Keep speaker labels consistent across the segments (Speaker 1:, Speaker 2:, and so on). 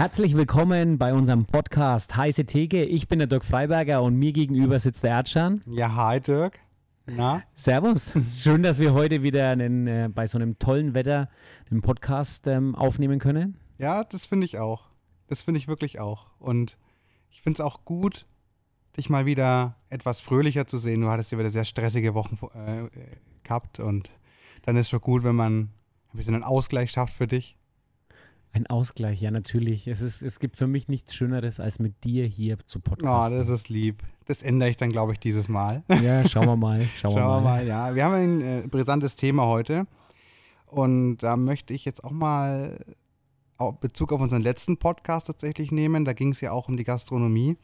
Speaker 1: Herzlich willkommen bei unserem Podcast Heiße Theke. Ich bin der Dirk Freiberger und mir gegenüber sitzt der Erdschan.
Speaker 2: Ja, hi Dirk.
Speaker 1: Na? Servus. Schön, dass wir heute wieder einen, äh, bei so einem tollen Wetter einen Podcast ähm, aufnehmen können.
Speaker 2: Ja, das finde ich auch. Das finde ich wirklich auch. Und ich finde es auch gut, dich mal wieder etwas fröhlicher zu sehen. Du hattest ja wieder sehr stressige Wochen äh, gehabt und dann ist es schon gut, wenn man ein bisschen einen Ausgleich schafft für dich.
Speaker 1: Ein Ausgleich, ja, natürlich. Es, ist, es gibt für mich nichts Schöneres, als mit dir hier zu podcasten.
Speaker 2: Oh, das ist lieb. Das ändere ich dann, glaube ich, dieses Mal.
Speaker 1: Ja, schauen wir mal.
Speaker 2: Schauen, schauen wir mal. mal. Ja, wir haben ein äh, brisantes Thema heute. Und da möchte ich jetzt auch mal Bezug auf unseren letzten Podcast tatsächlich nehmen. Da ging es ja auch um die Gastronomie.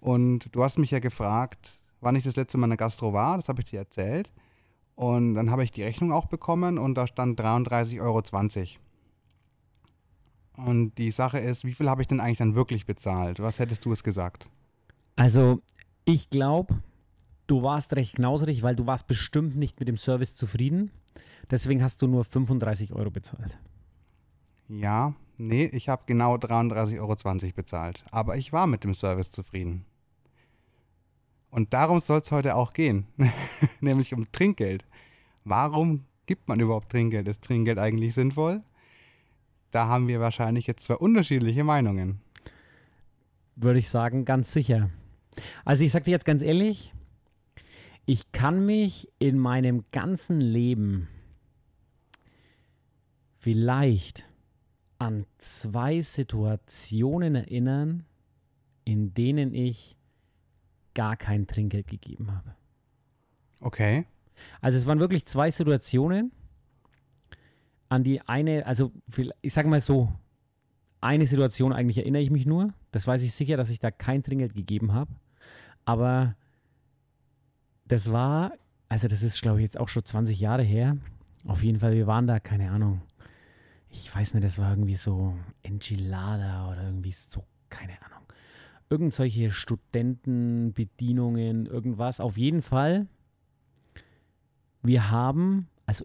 Speaker 2: Und du hast mich ja gefragt, wann ich das letzte Mal in der Gastro war. Das habe ich dir erzählt. Und dann habe ich die Rechnung auch bekommen und da stand 33,20 Euro. Und die Sache ist, wie viel habe ich denn eigentlich dann wirklich bezahlt? Was hättest du es gesagt?
Speaker 1: Also, ich glaube, du warst recht knauserig, weil du warst bestimmt nicht mit dem Service zufrieden. Deswegen hast du nur 35 Euro bezahlt.
Speaker 2: Ja, nee, ich habe genau 33,20 Euro bezahlt. Aber ich war mit dem Service zufrieden. Und darum soll es heute auch gehen. Nämlich um Trinkgeld. Warum gibt man überhaupt Trinkgeld? Ist Trinkgeld eigentlich sinnvoll? Da haben wir wahrscheinlich jetzt zwei unterschiedliche Meinungen.
Speaker 1: Würde ich sagen, ganz sicher. Also ich sage dir jetzt ganz ehrlich, ich kann mich in meinem ganzen Leben vielleicht an zwei Situationen erinnern, in denen ich gar kein Trinkgeld gegeben habe.
Speaker 2: Okay.
Speaker 1: Also es waren wirklich zwei Situationen an die eine, also ich sage mal so, eine Situation eigentlich erinnere ich mich nur. Das weiß ich sicher, dass ich da kein Trinkgeld gegeben habe. Aber das war, also das ist, glaube ich, jetzt auch schon 20 Jahre her. Auf jeden Fall, wir waren da, keine Ahnung. Ich weiß nicht, das war irgendwie so Enchilada oder irgendwie so, keine Ahnung. Irgend solche Studentenbedienungen, irgendwas. Auf jeden Fall, wir haben, also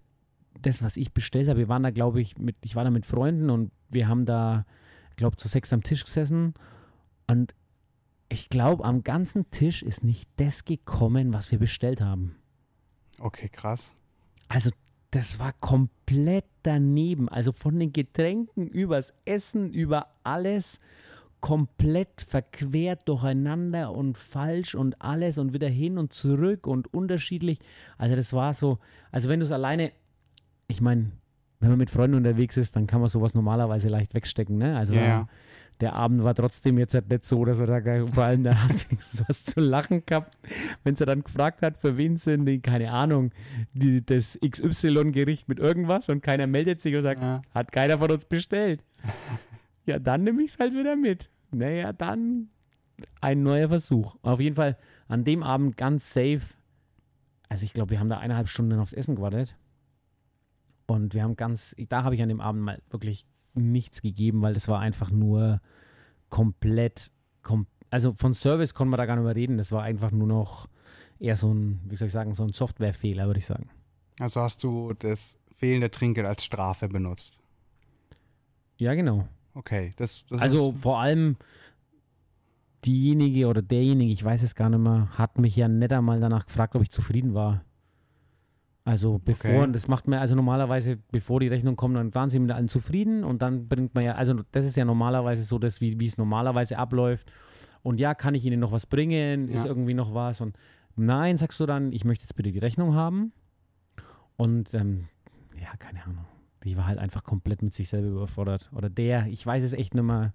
Speaker 1: das, was ich bestellt habe, wir waren da, glaube ich, mit, ich war da mit Freunden und wir haben da, glaube zu sechs am Tisch gesessen und ich glaube, am ganzen Tisch ist nicht das gekommen, was wir bestellt haben.
Speaker 2: Okay, krass.
Speaker 1: Also, das war komplett daneben. Also von den Getränken übers Essen, über alles komplett verquert durcheinander und falsch und alles und wieder hin und zurück und unterschiedlich. Also das war so, also wenn du es alleine ich meine, wenn man mit Freunden unterwegs ist, dann kann man sowas normalerweise leicht wegstecken. Ne? Also
Speaker 2: ja.
Speaker 1: der Abend war trotzdem jetzt halt nicht so, dass wir da vor allem da hast du was zu lachen gehabt, wenn sie dann gefragt hat, für wen sind die, keine Ahnung, die, das XY-Gericht mit irgendwas und keiner meldet sich und sagt, ja. hat keiner von uns bestellt. ja, dann nehme ich es halt wieder mit. Naja, dann ein neuer Versuch. Auf jeden Fall an dem Abend ganz safe. Also ich glaube, wir haben da eineinhalb Stunden aufs Essen gewartet. Und wir haben ganz, da habe ich an dem Abend mal wirklich nichts gegeben, weil das war einfach nur komplett, kom also von Service konnte man da gar nicht mehr reden. Das war einfach nur noch eher so ein, wie soll ich sagen, so ein Softwarefehler, würde ich sagen.
Speaker 2: Also hast du das fehlende Trinkgeld als Strafe benutzt?
Speaker 1: Ja, genau.
Speaker 2: Okay, das, das
Speaker 1: Also vor allem diejenige oder derjenige, ich weiß es gar nicht mehr, hat mich ja nicht einmal danach gefragt, ob ich zufrieden war. Also bevor, okay. das macht man, also normalerweise, bevor die Rechnung kommt, dann waren sie mit allen zufrieden und dann bringt man ja, also das ist ja normalerweise so, dass, wie, wie es normalerweise abläuft. Und ja, kann ich Ihnen noch was bringen? Ist ja. irgendwie noch was? Und nein, sagst du dann, ich möchte jetzt bitte die Rechnung haben. Und ähm, ja, keine Ahnung. Die war halt einfach komplett mit sich selber überfordert. Oder der, ich weiß es echt nicht mehr,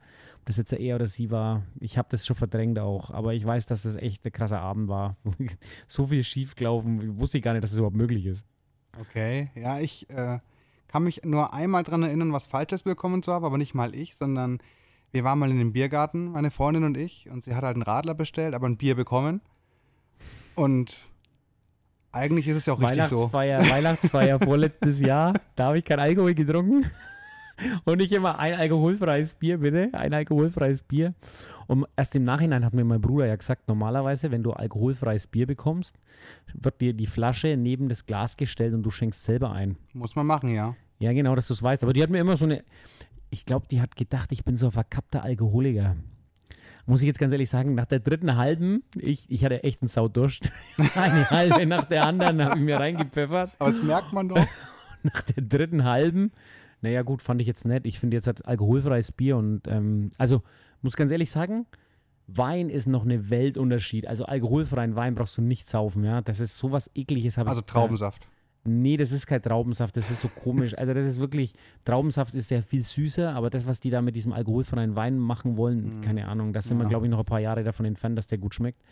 Speaker 1: ob das jetzt er oder sie war. Ich habe das schon verdrängt auch, aber ich weiß, dass das echt ein krasser Abend war. so viel schiefgelaufen, wusste ich gar nicht, dass das überhaupt möglich ist.
Speaker 2: Okay, ja, ich äh, kann mich nur einmal daran erinnern, was Falsches bekommen zu haben, aber nicht mal ich, sondern wir waren mal in dem Biergarten, meine Freundin und ich, und sie hat halt einen Radler bestellt, aber ein Bier bekommen. Und eigentlich ist es ja auch richtig so.
Speaker 1: Weihnachtsfeier vorletztes Jahr, da habe ich kein Alkohol getrunken. Und nicht immer ein alkoholfreies Bier, bitte. Ein alkoholfreies Bier. Und erst im Nachhinein hat mir mein Bruder ja gesagt, normalerweise, wenn du alkoholfreies Bier bekommst, wird dir die Flasche neben das Glas gestellt und du schenkst selber ein.
Speaker 2: Muss man machen, ja.
Speaker 1: Ja, genau, dass du es weißt. Aber die hat mir immer so eine. ich glaube, die hat gedacht, ich bin so ein verkappter Alkoholiker. Muss ich jetzt ganz ehrlich sagen, nach der dritten halben, ich, ich hatte echt einen Saudurst. Eine halbe nach der anderen habe ich mir reingepfeffert.
Speaker 2: Aber das merkt man doch.
Speaker 1: Nach der dritten halben, naja gut, fand ich jetzt nett. Ich finde jetzt halt alkoholfreies Bier und ähm, also muss ganz ehrlich sagen, Wein ist noch eine Weltunterschied. Also alkoholfreien Wein brauchst du nicht saufen, ja. Das ist sowas ekliges.
Speaker 2: Also
Speaker 1: ich,
Speaker 2: Traubensaft.
Speaker 1: Nee, das ist kein Traubensaft, das ist so komisch. Also das ist wirklich, Traubensaft ist sehr viel süßer, aber das, was die da mit diesem alkoholfreien Wein machen wollen, keine Ahnung, da sind wir,
Speaker 2: Ja.
Speaker 1: glaube ich, noch ein paar Jahre davon entfernt, dass der gut schmeckt.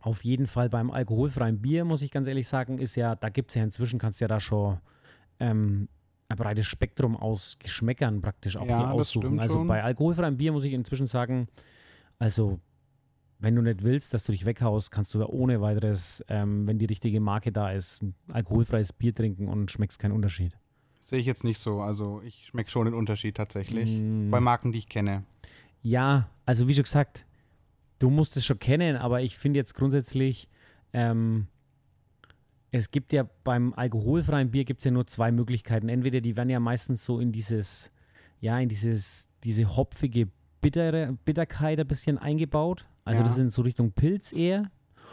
Speaker 1: Auf jeden Fall beim alkoholfreien Bier, muss ich ganz ehrlich sagen, ist ja, da gibt es ja inzwischen, kannst du ja da schon ähm, ein breites Spektrum aus Geschmäckern praktisch auch
Speaker 2: Ja,
Speaker 1: aussuchen. Also
Speaker 2: schon.
Speaker 1: bei alkoholfreiem Bier muss ich inzwischen sagen, also wenn du nicht willst, dass du dich weghaust, kannst du da ohne weiteres, ähm, wenn die richtige Marke da ist, ein alkoholfreies Bier trinken und schmeckst keinen Unterschied.
Speaker 2: Sehe ich jetzt nicht so. Also ich schmecke schon den Unterschied tatsächlich.
Speaker 1: Mm.
Speaker 2: Bei Marken, die ich kenne.
Speaker 1: Ja, also wie schon gesagt, du musst es schon kennen, aber ich finde jetzt grundsätzlich, ähm, es gibt ja beim alkoholfreien Bier gibt es ja nur zwei Möglichkeiten. Entweder die werden ja meistens so in dieses, ja, in dieses, diese hopfige Bittere, Bitterkeit ein bisschen eingebaut. Also
Speaker 2: Ja.
Speaker 1: das sind so Richtung Pilz eher.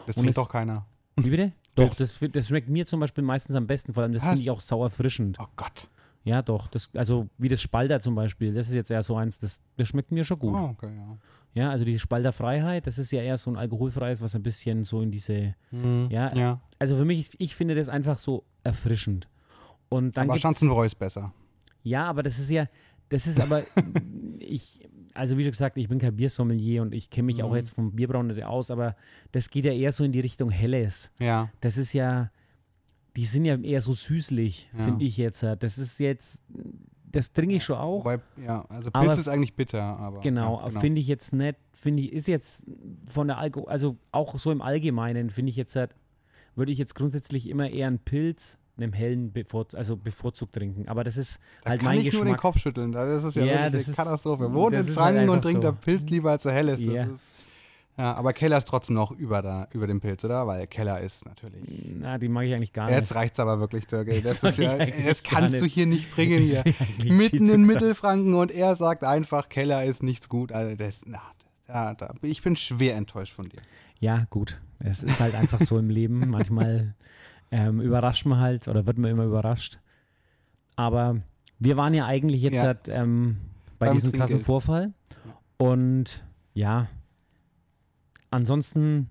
Speaker 2: Das trinkt doch keiner.
Speaker 1: Wie bitte? Doch, das, das schmeckt mir zum Beispiel meistens am besten, vor allem das finde ich auch sauer erfrischend.
Speaker 2: Oh Gott.
Speaker 1: Ja, doch. Das, also wie das Spalter zum Beispiel, das ist jetzt eher so eins, das, das schmeckt mir schon gut.
Speaker 2: Oh, okay, ja.
Speaker 1: Ja, also die Spalter Freiheit, das ist ja eher so ein alkoholfreies, was ein bisschen so in diese, ja,
Speaker 2: ja.
Speaker 1: also für mich, ich finde das einfach so erfrischend. Und dann
Speaker 2: Aber Schanzenbräu ist besser.
Speaker 1: ja, aber das ist ja, das ist aber, ich, also wie schon gesagt, ich bin kein Biersommelier und ich kenne mich auch
Speaker 2: Mhm.
Speaker 1: jetzt vom Bierbrauen nicht aus, aber das geht ja eher so in die Richtung Helles.
Speaker 2: Ja.
Speaker 1: Das ist ja, die sind ja eher so süßlich,
Speaker 2: Ja.
Speaker 1: finde ich jetzt. Das ist jetzt, das trinke ich schon auch.
Speaker 2: Wobei, ja, also Pilz ist eigentlich bitter, aber.
Speaker 1: Genau,
Speaker 2: ja, genau.
Speaker 1: finde ich jetzt nicht, finde ich, ist jetzt von der Alkohol, also auch so im Allgemeinen, finde ich jetzt halt, würde ich jetzt grundsätzlich immer eher einen Pilz, einem hellen, bevor, also bevorzugt trinken. Aber das ist
Speaker 2: Da
Speaker 1: halt
Speaker 2: kann
Speaker 1: mein
Speaker 2: ich nur den
Speaker 1: Geschmack.
Speaker 2: Kopf schütteln. Das ist ja,
Speaker 1: Ja,
Speaker 2: wirklich
Speaker 1: das
Speaker 2: eine Katastrophe. Wohnt
Speaker 1: das
Speaker 2: in
Speaker 1: ist halt
Speaker 2: Franken und
Speaker 1: einfach
Speaker 2: trinkt
Speaker 1: so.
Speaker 2: der Pilz lieber als der Helles. Das
Speaker 1: Ja.
Speaker 2: ist, ja, aber Keller ist trotzdem noch über, da, über dem Pilz, oder? Weil Keller ist natürlich.
Speaker 1: Na, die mag ich eigentlich gar
Speaker 2: Jetzt
Speaker 1: nicht.
Speaker 2: reicht's aber wirklich, Türkei. Das,
Speaker 1: Das
Speaker 2: ja, das kannst du hier nicht bringen hier. Mitten in. Mittelfranken und er sagt einfach, Keller ist nichts gut. Also das, na, da, da, ich bin schwer enttäuscht von dir.
Speaker 1: Ja, gut. Es ist halt einfach so im Leben. Manchmal ähm, überrascht man halt oder wird man immer überrascht. Aber wir waren ja eigentlich jetzt
Speaker 2: Ja.
Speaker 1: halt, ähm, bei
Speaker 2: Beim
Speaker 1: diesem krassen. Vorfall. Und ja, ansonsten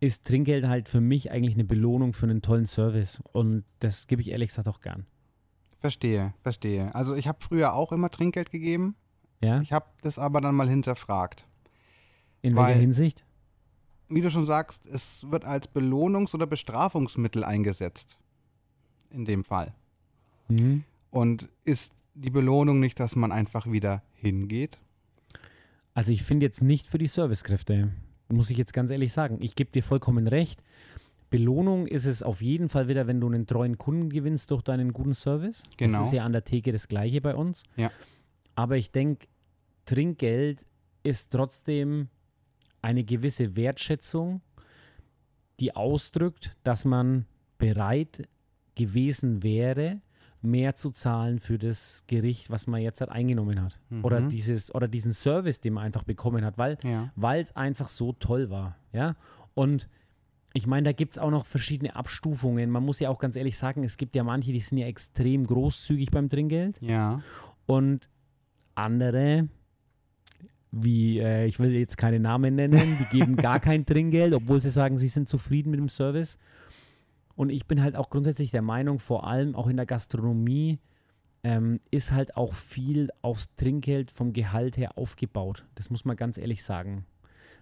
Speaker 1: ist Trinkgeld halt für mich eigentlich eine Belohnung für einen tollen Service. Und das gebe ich ehrlich gesagt auch gern.
Speaker 2: Verstehe, verstehe. Also ich habe früher auch immer Trinkgeld gegeben.
Speaker 1: Ja?
Speaker 2: Ich habe das aber dann mal hinterfragt.
Speaker 1: In
Speaker 2: weil-
Speaker 1: welcher Hinsicht?
Speaker 2: Wie du schon sagst, es wird als Belohnungs- oder Bestrafungsmittel eingesetzt. In dem Fall.
Speaker 1: Mhm.
Speaker 2: Und ist die Belohnung nicht, dass man einfach wieder hingeht?
Speaker 1: Also ich finde jetzt nicht für die Servicekräfte, muss ich jetzt ganz ehrlich sagen. Ich gebe dir vollkommen recht. Belohnung ist es auf jeden Fall wieder, wenn du einen treuen Kunden gewinnst durch deinen guten Service.
Speaker 2: Genau.
Speaker 1: Das ist ja an der Theke das gleiche bei uns.
Speaker 2: Ja.
Speaker 1: Aber ich denke, Trinkgeld ist trotzdem eine gewisse Wertschätzung, die ausdrückt, dass man bereit gewesen wäre, mehr zu zahlen für das Gericht, was man jetzt halt eingenommen hat. Oder,
Speaker 2: Mhm.
Speaker 1: dieses, oder diesen Service, den man einfach bekommen hat, weil
Speaker 2: Ja.
Speaker 1: es einfach so toll war. Ja? Und ich meine, da gibt es auch noch verschiedene Abstufungen. Man muss ja auch ganz ehrlich sagen, es gibt ja manche, die sind ja extrem großzügig beim Trinkgeld
Speaker 2: Ja.
Speaker 1: und andere, wie, äh, ich will jetzt keine Namen nennen, die geben gar kein Trinkgeld, obwohl sie sagen, sie sind zufrieden mit dem Service. Und ich bin halt auch grundsätzlich der Meinung, vor allem auch in der Gastronomie, ähm, ist halt auch viel aufs Trinkgeld vom Gehalt her aufgebaut. Das muss man ganz ehrlich sagen.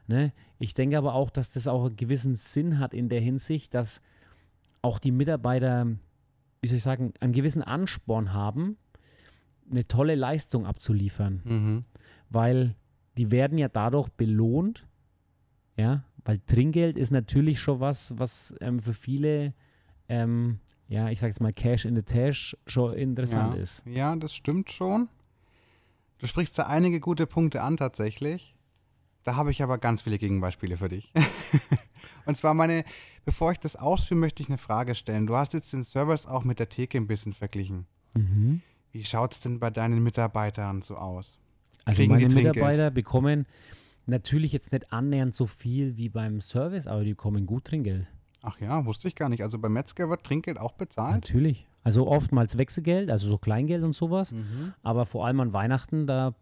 Speaker 1: Ne? Ich denke aber auch, dass das auch einen gewissen Sinn hat in der Hinsicht, dass auch die Mitarbeiter, wie soll ich sagen, einen gewissen Ansporn haben, eine tolle Leistung abzuliefern.
Speaker 2: Mhm.
Speaker 1: Weil die werden ja dadurch belohnt, ja, weil Trinkgeld ist natürlich schon was, was ähm, für viele, ähm, ja, ich sag jetzt mal Cash in the Tash schon interessant
Speaker 2: ja.
Speaker 1: ist.
Speaker 2: Ja, das stimmt schon. Du sprichst da einige gute Punkte an tatsächlich. Da habe ich aber ganz viele Gegenbeispiele für dich. Und zwar meine, bevor ich das ausführe, möchte ich eine Frage stellen. Du hast jetzt den Service auch mit der Theke ein bisschen verglichen.
Speaker 1: Mhm.
Speaker 2: Wie schaut es denn bei deinen Mitarbeitern so aus?
Speaker 1: Also
Speaker 2: Kriegen
Speaker 1: meine? Mitarbeiter bekommen natürlich jetzt nicht annähernd so viel wie beim Service, aber die bekommen gut Trinkgeld.
Speaker 2: Ach ja, wusste ich gar nicht. Also beim Metzger wird Trinkgeld auch bezahlt?
Speaker 1: Natürlich. Also oftmals Wechselgeld, also so Kleingeld und sowas.
Speaker 2: Mhm.
Speaker 1: Aber vor allem an Weihnachten, da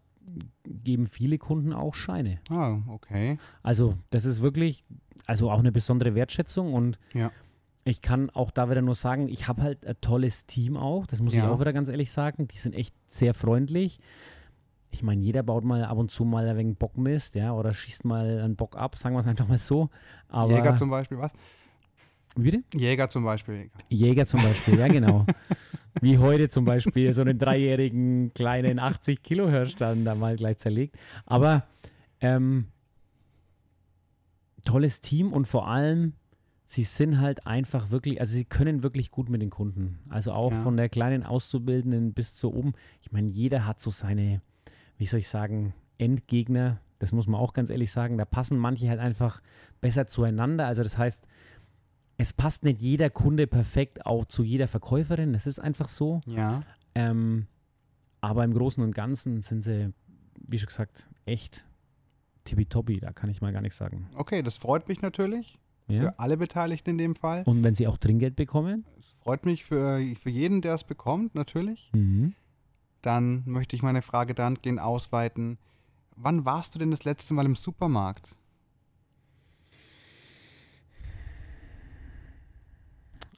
Speaker 1: geben viele Kunden auch Scheine.
Speaker 2: Ah, okay.
Speaker 1: Also das ist wirklich, also auch eine besondere Wertschätzung und
Speaker 2: Ja.
Speaker 1: ich kann auch da wieder nur sagen, ich habe halt ein tolles Team auch, das muss ich
Speaker 2: Ja.
Speaker 1: auch wieder ganz ehrlich sagen. Die sind echt sehr freundlich. Ich meine, jeder baut mal ab und zu mal ein wenig Bockmist, ja, oder schießt mal einen Bock ab, sagen wir es einfach mal so. Aber
Speaker 2: Jäger zum Beispiel, was?
Speaker 1: Wie bitte?
Speaker 2: Jäger zum Beispiel.
Speaker 1: Jäger zum Beispiel, ja genau. Wie heute zum Beispiel so einen dreijährigen kleinen 80 Kilo Hirsch dann da mal gleich zerlegt. Aber ähm, tolles Team und vor allem, sie sind halt einfach wirklich, also sie können wirklich gut mit den Kunden. Also auch
Speaker 2: Ja.
Speaker 1: von der kleinen Auszubildenden bis zu oben. Ich meine, jeder hat so seine, wie soll ich sagen, Endgegner. Das muss man auch ganz ehrlich sagen. Da passen manche halt einfach besser zueinander. Also das heißt, es passt nicht jeder Kunde perfekt auch zu jeder Verkäuferin. Das ist einfach so.
Speaker 2: Ja.
Speaker 1: Ähm, aber im Großen und Ganzen sind sie, wie schon gesagt, echt tippitoppi. Da kann ich mal gar nichts sagen.
Speaker 2: Okay, das freut mich natürlich.
Speaker 1: Ja?
Speaker 2: Für alle Beteiligten in dem Fall.
Speaker 1: Und wenn sie auch Trinkgeld bekommen?
Speaker 2: Es freut mich für, für jeden, der es bekommt, natürlich.
Speaker 1: Mhm.
Speaker 2: Dann möchte ich meine Frage dahingehend ausweiten. Wann warst du denn das letzte Mal im Supermarkt?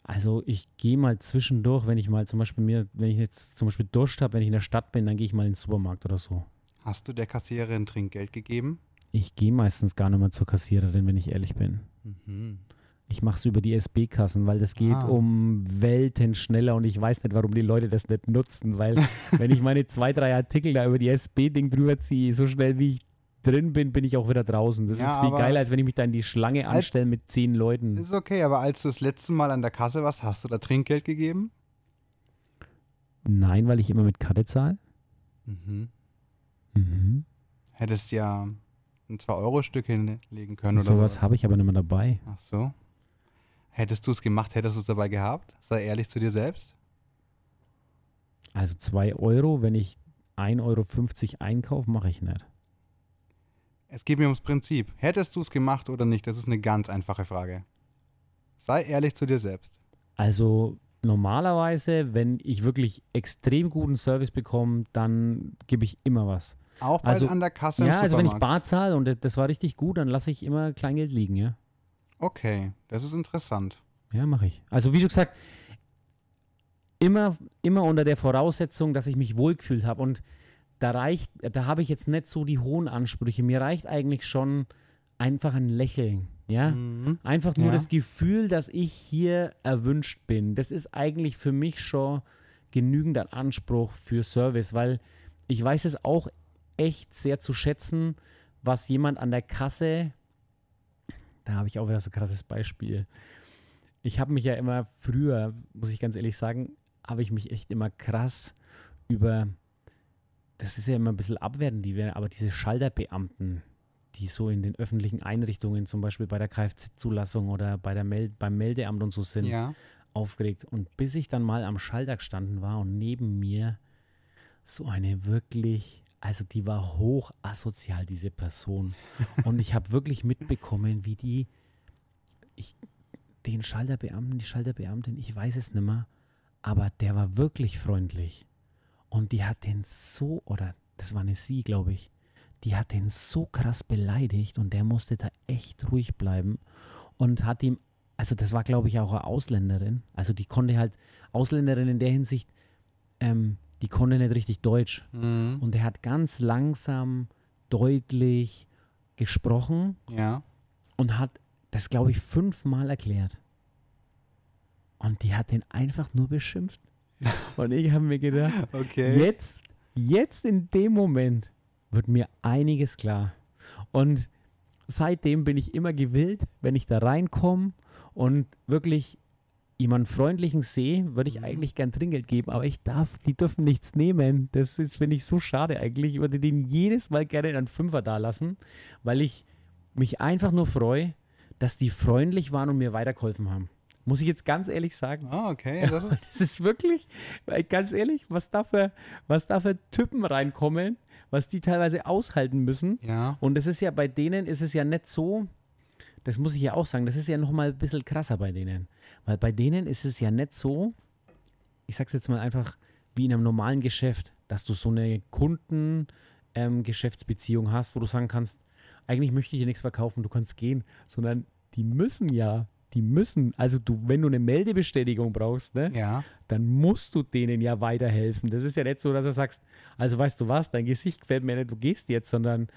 Speaker 1: Also ich gehe mal zwischendurch, wenn ich mal zum Beispiel mir, wenn ich jetzt zum Beispiel Durst habe, wenn ich in der Stadt bin, dann gehe ich mal in den Supermarkt oder so.
Speaker 2: Hast du der Kassiererin Trinkgeld gegeben?
Speaker 1: Ich gehe meistens gar nicht mehr zur Kassiererin, wenn ich ehrlich bin.
Speaker 2: Mhm.
Speaker 1: Ich mache es über die SB-Kassen, weil das geht
Speaker 2: Ah.
Speaker 1: um Welten schneller und ich weiß nicht, warum die Leute das nicht nutzen, weil wenn ich meine zwei, drei Artikel da über die SB-Ding drüber ziehe, so schnell wie ich drin bin, bin ich auch wieder draußen. Das
Speaker 2: Ja,
Speaker 1: ist viel geiler, als wenn ich mich da in die Schlange anstelle mit zehn Leuten.
Speaker 2: Ist okay, aber als du das letzte Mal an der Kasse warst, hast du da Trinkgeld gegeben?
Speaker 1: Nein, weil ich immer mit Karte zahle.
Speaker 2: Mhm.
Speaker 1: Mhm.
Speaker 2: Hättest ja ein 2-Euro-Stück hinlegen können oder
Speaker 1: Sowas
Speaker 2: so.
Speaker 1: habe ich aber nicht mehr dabei.
Speaker 2: Ach so. Hättest du es gemacht, hättest du es dabei gehabt? Sei ehrlich zu dir selbst.
Speaker 1: Also zwei Euro, wenn ich 1,50 Euro einkaufe, mache ich nicht.
Speaker 2: Es geht mir ums Prinzip. Hättest du es gemacht oder nicht? Das ist eine ganz einfache Frage. Sei ehrlich zu dir selbst.
Speaker 1: Also normalerweise, wenn ich wirklich extrem guten Service bekomme, dann gebe ich immer was.
Speaker 2: Auch bei
Speaker 1: Also-
Speaker 2: an der Kasse im
Speaker 1: Ja, also wenn ich bar zahle und das- das war richtig gut, dann lasse ich immer Kleingeld liegen, ja.
Speaker 2: okay, das ist interessant.
Speaker 1: Ja, mache ich. Also wie schon gesagt, immer, immer unter der Voraussetzung, dass ich mich wohlgefühlt habe. Und da reicht, da habe ich jetzt nicht so die hohen Ansprüche. Mir reicht eigentlich schon einfach ein Lächeln. Ja,
Speaker 2: Mhm.
Speaker 1: einfach nur
Speaker 2: Ja.
Speaker 1: das Gefühl, dass ich hier erwünscht bin. Das ist eigentlich für mich schon genügend an Anspruch für Service, weil ich weiß es auch echt sehr zu schätzen, was jemand an der Kasse, da habe ich auch wieder so ein krasses Beispiel. Ich habe mich ja immer früher, muss ich ganz ehrlich sagen, habe ich mich echt immer krass über, das ist ja immer ein bisschen abwertend, die werden, aber diese Schalterbeamten, die so in den öffentlichen Einrichtungen, zum Beispiel bei der Kfz-Zulassung oder bei der Meld beim Meldeamt und so sind,
Speaker 2: Ja.
Speaker 1: aufgeregt. Und bis ich dann mal am Schalter gestanden war und neben mir so eine wirklich, also die war hoch asozial, diese Person. Und ich habe wirklich mitbekommen, wie die, ich, den Schalterbeamten, die Schalterbeamtin, ich weiß es nicht mehr, aber der war wirklich freundlich. Und die hat den so, oder das war eine Sie, glaube ich, die hat den so krass beleidigt und der musste da echt ruhig bleiben und hat ihm, also das war glaube ich auch eine Ausländerin, also die konnte halt, Ausländerin in der Hinsicht, ähm, die konnte nicht richtig Deutsch
Speaker 2: Mhm.
Speaker 1: und er hat ganz langsam, deutlich gesprochen
Speaker 2: Ja.
Speaker 1: und hat das glaube ich fünfmal erklärt. Und die hat den einfach nur beschimpft. Und ich habe mir gedacht,
Speaker 2: Okay.
Speaker 1: Jetzt, jetzt in dem Moment wird mir einiges klar. Und seitdem bin ich immer gewillt, wenn ich da reinkomme und wirklich jemanden freundlichen sehe, würde ich
Speaker 2: Mhm.
Speaker 1: eigentlich gern Trinkgeld geben, aber ich darf, die dürfen nichts nehmen. Das ist, finde ich, so schade eigentlich. Ich würde denen jedes Mal gerne einen Fünfer da lassen, weil ich mich einfach nur freue, dass die freundlich waren und mir weitergeholfen haben. Muss ich jetzt ganz ehrlich sagen.
Speaker 2: Ah, okay. Das ist,
Speaker 1: Das ist wirklich, weil ganz ehrlich, was da für, was da für Typen reinkommen, was die teilweise aushalten müssen.
Speaker 2: ja.
Speaker 1: Und das ist ja bei denen ist es ja nicht so, das muss ich ja auch sagen, das ist ja nochmal ein bisschen krasser bei denen. Weil bei denen ist es ja nicht so, ich sag's jetzt mal einfach, wie in einem normalen Geschäft, dass du so eine Kunden-Geschäftsbeziehung hast, wo du sagen kannst, eigentlich möchte ich hier nichts verkaufen, du kannst gehen, sondern die müssen ja, die müssen, also du, wenn du eine Meldebestätigung brauchst, ne,
Speaker 2: Ja.
Speaker 1: dann musst du denen ja weiterhelfen. Das ist ja nicht so, dass du sagst, also weißt du was, dein Gesicht gefällt mir nicht, du gehst jetzt, sondern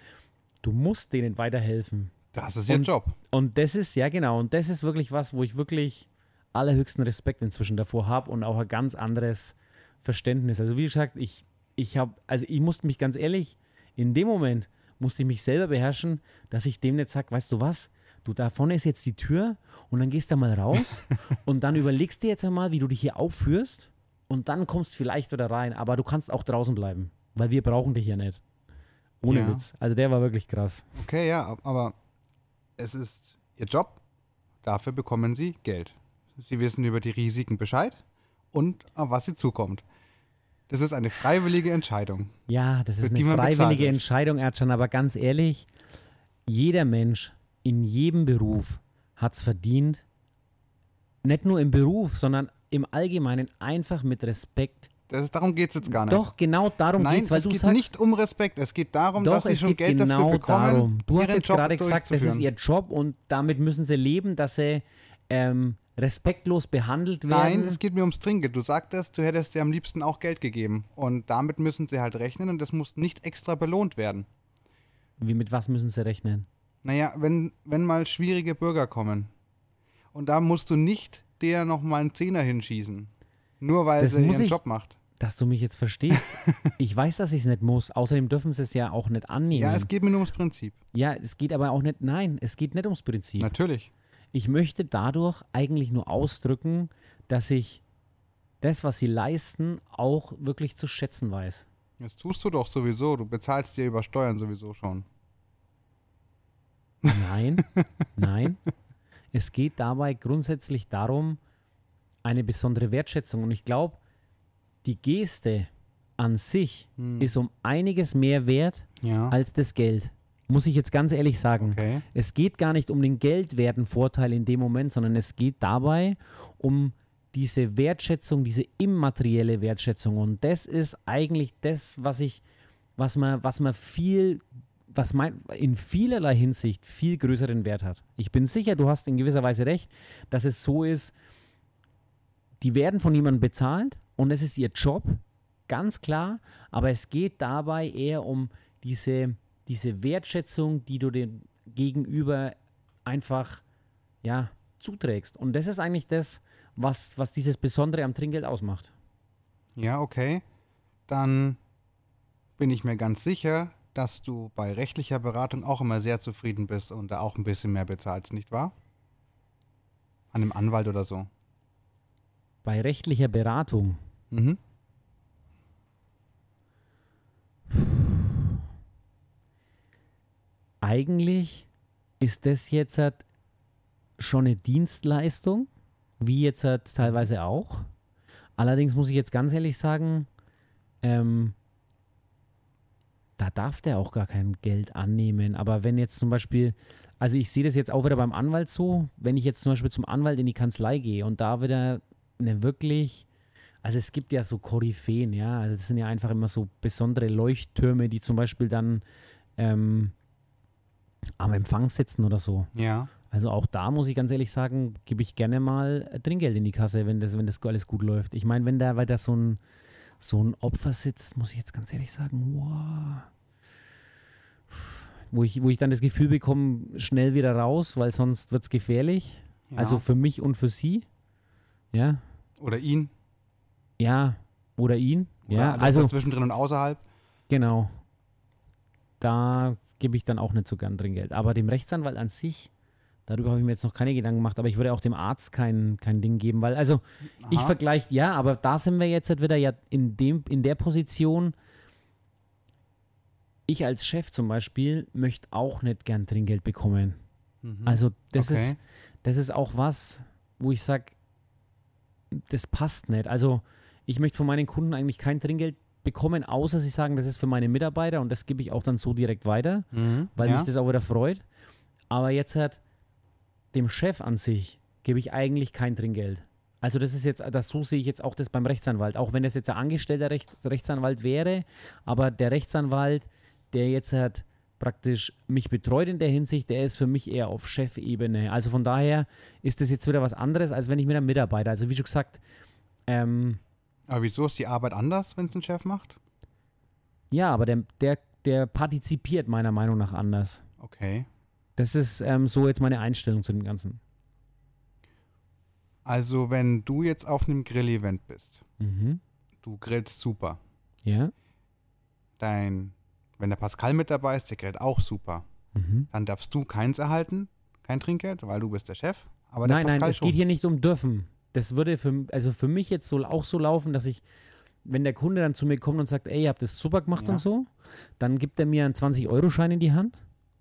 Speaker 1: du musst denen weiterhelfen.
Speaker 2: Das ist ihr
Speaker 1: Und-
Speaker 2: Job.
Speaker 1: Und das ist, ja genau, und das ist wirklich was, wo ich wirklich allerhöchsten Respekt inzwischen davor habe und auch ein ganz anderes Verständnis. Also wie gesagt, ich, ich habe, also ich musste mich ganz ehrlich, in dem Moment musste ich mich selber beherrschen, dass ich dem nicht sage, weißt du was, du, da vorne ist jetzt die Tür und dann gehst du mal raus und dann überlegst dir jetzt einmal, wie du dich hier aufführst und dann kommst vielleicht wieder rein, aber du kannst auch draußen bleiben, weil wir brauchen dich ja nicht. Ohne
Speaker 2: Ja.
Speaker 1: Witz. Also der war wirklich krass.
Speaker 2: Okay, ja, ab- aber es ist ihr Job. Dafür bekommen sie Geld. Sie wissen über die Risiken Bescheid und auf was sie zukommt. Das ist eine freiwillige Entscheidung.
Speaker 1: Ja, das ist eine freiwillige. Entscheidung, Erdschan, aber ganz ehrlich, jeder Mensch in jedem Beruf hat es verdient, nicht nur im Beruf, sondern im Allgemeinen einfach mit Respekt.
Speaker 2: Das darum geht es jetzt gar nicht.
Speaker 1: Doch, genau darum weil
Speaker 2: es
Speaker 1: du
Speaker 2: geht
Speaker 1: sagst,
Speaker 2: nicht um Respekt. Es geht darum,
Speaker 1: doch,
Speaker 2: dass sie
Speaker 1: es
Speaker 2: schon
Speaker 1: geht
Speaker 2: Geld
Speaker 1: genau
Speaker 2: dafür bekommen.
Speaker 1: darum. Du hast jetzt
Speaker 2: Job
Speaker 1: gerade gesagt, das ist ihr Job und damit müssen sie leben, dass sie ähm, respektlos behandelt werden.
Speaker 2: Nein, es geht mir ums Trinkgeld. Du sagtest, du hättest dir am liebsten auch Geld gegeben. Und damit müssen sie halt rechnen und das muss nicht extra belohnt werden.
Speaker 1: Wie mit was müssen sie rechnen?
Speaker 2: Naja, wenn, wenn mal schwierige Bürger kommen und da musst du nicht der nochmal einen Zehner hinschießen. Nur weil
Speaker 1: Das
Speaker 2: sie ihren
Speaker 1: ich-
Speaker 2: Job macht.
Speaker 1: Dass du mich jetzt verstehst. ich weiß, dass ich es nicht muss. Außerdem dürfen sie es ja auch nicht annehmen.
Speaker 2: Ja, es geht mir nur ums Prinzip.
Speaker 1: Ja, es geht aber auch nicht, nein, es geht nicht ums Prinzip.
Speaker 2: Natürlich.
Speaker 1: Ich möchte dadurch eigentlich nur ausdrücken, dass ich das, was sie leisten, auch wirklich zu schätzen weiß.
Speaker 2: Das tust du doch sowieso. Du bezahlst dir über Steuern sowieso schon.
Speaker 1: Nein, nein. Es geht dabei grundsätzlich darum, eine besondere Wertschätzung. Und ich glaube, die Geste an sich
Speaker 2: Hm.
Speaker 1: ist um einiges mehr wert
Speaker 2: Ja.
Speaker 1: als das Geld. Muss ich jetzt ganz ehrlich sagen.
Speaker 2: Okay.
Speaker 1: Es geht gar nicht um den geldwerten Vorteil in dem Moment, sondern es geht dabei um diese Wertschätzung, diese immaterielle Wertschätzung. Und das ist eigentlich das, was ich, was man, was man viel, was mein, in vielerlei Hinsicht viel größeren Wert hat. Ich bin sicher, du hast in gewisser Weise recht, dass es so ist, die werden von jemandem bezahlt und es ist ihr Job, ganz klar, aber es geht dabei eher um diese, diese Wertschätzung, die du dem Gegenüber einfach ja, zuträgst. Und das ist eigentlich das, was, was dieses Besondere am Trinkgeld ausmacht.
Speaker 2: Ja, okay. Dann bin ich mir ganz sicher, dass du bei rechtlicher Beratung auch immer sehr zufrieden bist und da auch ein bisschen mehr bezahlst, nicht wahr? An einem Anwalt oder so.
Speaker 1: Bei rechtlicher Beratung,
Speaker 2: Mhm.
Speaker 1: eigentlich ist das jetzt halt schon eine Dienstleistung, wie jetzt halt teilweise auch. Allerdings muss ich jetzt ganz ehrlich sagen, ähm, da darf der auch gar kein Geld annehmen. Aber wenn jetzt zum Beispiel, also ich sehe das jetzt auch wieder beim Anwalt so, wenn ich jetzt zum Beispiel zum Anwalt in die Kanzlei gehe und da wieder eine wirklich, also es gibt ja so Koryphäen, ja, also das sind ja einfach immer so besondere Leuchttürme, die zum Beispiel dann ähm, am Empfang sitzen oder so.
Speaker 2: Ja.
Speaker 1: Also auch da muss ich ganz ehrlich sagen, gebe ich gerne mal Trinkgeld in die Kasse, wenn das, wenn das alles gut läuft. Ich meine, wenn da weiter so ein, so ein Opfer sitzt, muss ich jetzt ganz ehrlich sagen, wow. Wo ich, wo ich dann das Gefühl bekomme, schnell wieder raus, weil sonst wird es gefährlich.
Speaker 2: ja.
Speaker 1: Also für mich und für sie. Ja,
Speaker 2: oder ihn.
Speaker 1: ja, oder ihn.
Speaker 2: Oder
Speaker 1: ja,
Speaker 2: alles
Speaker 1: also
Speaker 2: dazwischen und außerhalb.
Speaker 1: genau. Da gebe ich dann auch nicht so gern Trinkgeld. Aber dem Rechtsanwalt an sich, darüber habe ich mir jetzt noch keine Gedanken gemacht, aber ich würde auch dem Arzt kein, kein Ding geben, weil, also ich
Speaker 2: Aha.
Speaker 1: vergleiche, ja, aber da sind wir jetzt halt wieder ja in, dem, in der Position, ich als Chef zum Beispiel möchte auch nicht gern Trinkgeld bekommen.
Speaker 2: Mhm.
Speaker 1: Also das,
Speaker 2: okay.
Speaker 1: ist, das ist auch was, wo ich sage, das passt nicht. Also ich möchte von meinen Kunden eigentlich kein Trinkgeld bekommen, außer sie sagen, das ist für meine Mitarbeiter und das gebe ich auch dann so direkt weiter,
Speaker 2: Mhm.
Speaker 1: weil
Speaker 2: ja.
Speaker 1: mich das auch wieder freut. Aber jetzt hat dem Chef an sich gebe ich eigentlich kein Trinkgeld. Also das ist jetzt, das so sehe ich jetzt auch das beim Rechtsanwalt, auch wenn das jetzt ein angestellter Recht, Rechtsanwalt wäre, aber der Rechtsanwalt, der jetzt hat praktisch mich betreut in der Hinsicht, der ist für mich eher auf Chefebene. Also von daher ist das jetzt wieder was anderes, als wenn ich mit einem Mitarbeiter, also wie schon gesagt, ähm,
Speaker 2: Aber wieso ist die Arbeit anders, wenn es ein Chef macht?
Speaker 1: ja, aber der, der, der partizipiert meiner Meinung nach anders.
Speaker 2: Okay.
Speaker 1: Das ist ähm, so jetzt meine Einstellung zu dem Ganzen.
Speaker 2: Also, wenn du jetzt auf einem Grill-Event bist,
Speaker 1: Mhm.
Speaker 2: du grillst super.
Speaker 1: Ja.
Speaker 2: Dein, wenn der Pascal mit dabei ist, der grillt auch super.
Speaker 1: Mhm.
Speaker 2: Dann darfst du keins erhalten, kein Trinkgeld, weil du bist der Chef. Aber der
Speaker 1: nein, nein,
Speaker 2: Pascal
Speaker 1: es
Speaker 2: schon.
Speaker 1: geht hier nicht um dürfen. Das würde für, also für mich jetzt so auch so laufen, dass ich, wenn der Kunde dann zu mir kommt und sagt, ey, ihr habt das super gemacht
Speaker 2: Ja.
Speaker 1: und so, dann gibt er mir einen 20-Euro-Schein in die Hand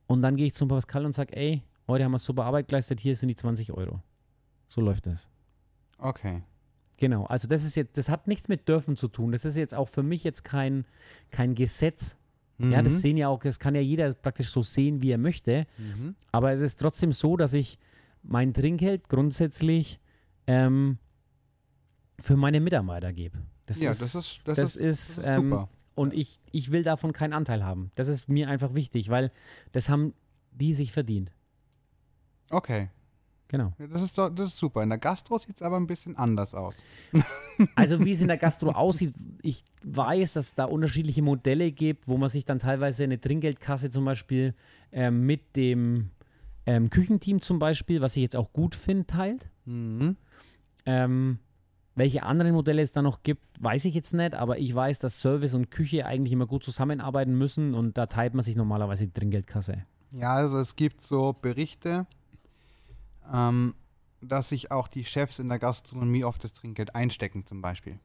Speaker 1: und dann gehe ich zum Pascal und sage, ey, heute haben wir super Arbeit geleistet, hier sind die 20 Euro. So läuft das.
Speaker 2: Okay.
Speaker 1: Genau, also das ist jetzt, das hat nichts mit dürfen zu tun. Das ist jetzt auch für mich jetzt kein, kein Gesetz. Ja, das
Speaker 2: Mhm.
Speaker 1: sehen ja auch, das kann ja jeder praktisch so sehen, wie er möchte.
Speaker 2: Mhm.
Speaker 1: Aber es ist trotzdem so, dass ich mein Trinkgeld grundsätzlich ähm, für meine Mitarbeiter gebe. Das
Speaker 2: ja,
Speaker 1: ist,
Speaker 2: das ist, das
Speaker 1: das
Speaker 2: ist,
Speaker 1: ist ähm,
Speaker 2: super.
Speaker 1: Und ich, ich will davon keinen Anteil haben. Das ist mir einfach wichtig, weil das haben die sich verdient.
Speaker 2: Okay.
Speaker 1: Genau.
Speaker 2: Das ist, doch, das ist super. In der Gastro sieht es aber ein bisschen anders aus.
Speaker 1: Also wie es in der Gastro aussieht, ich weiß, dass es da unterschiedliche Modelle gibt, wo man sich dann teilweise eine Trinkgeldkasse zum Beispiel ähm, mit dem ähm, Küchenteam zum Beispiel, was ich jetzt auch gut finde, teilt.
Speaker 2: Mhm.
Speaker 1: Ähm, welche anderen Modelle es da noch gibt, weiß ich jetzt nicht, aber ich weiß, dass Service und Küche eigentlich immer gut zusammenarbeiten müssen und da teilt man sich normalerweise die Trinkgeldkasse.
Speaker 2: Ja, also es gibt so Berichte, ähm, dass sich auch die Chefs in der Gastronomie oft das Trinkgeld einstecken, zum Beispiel.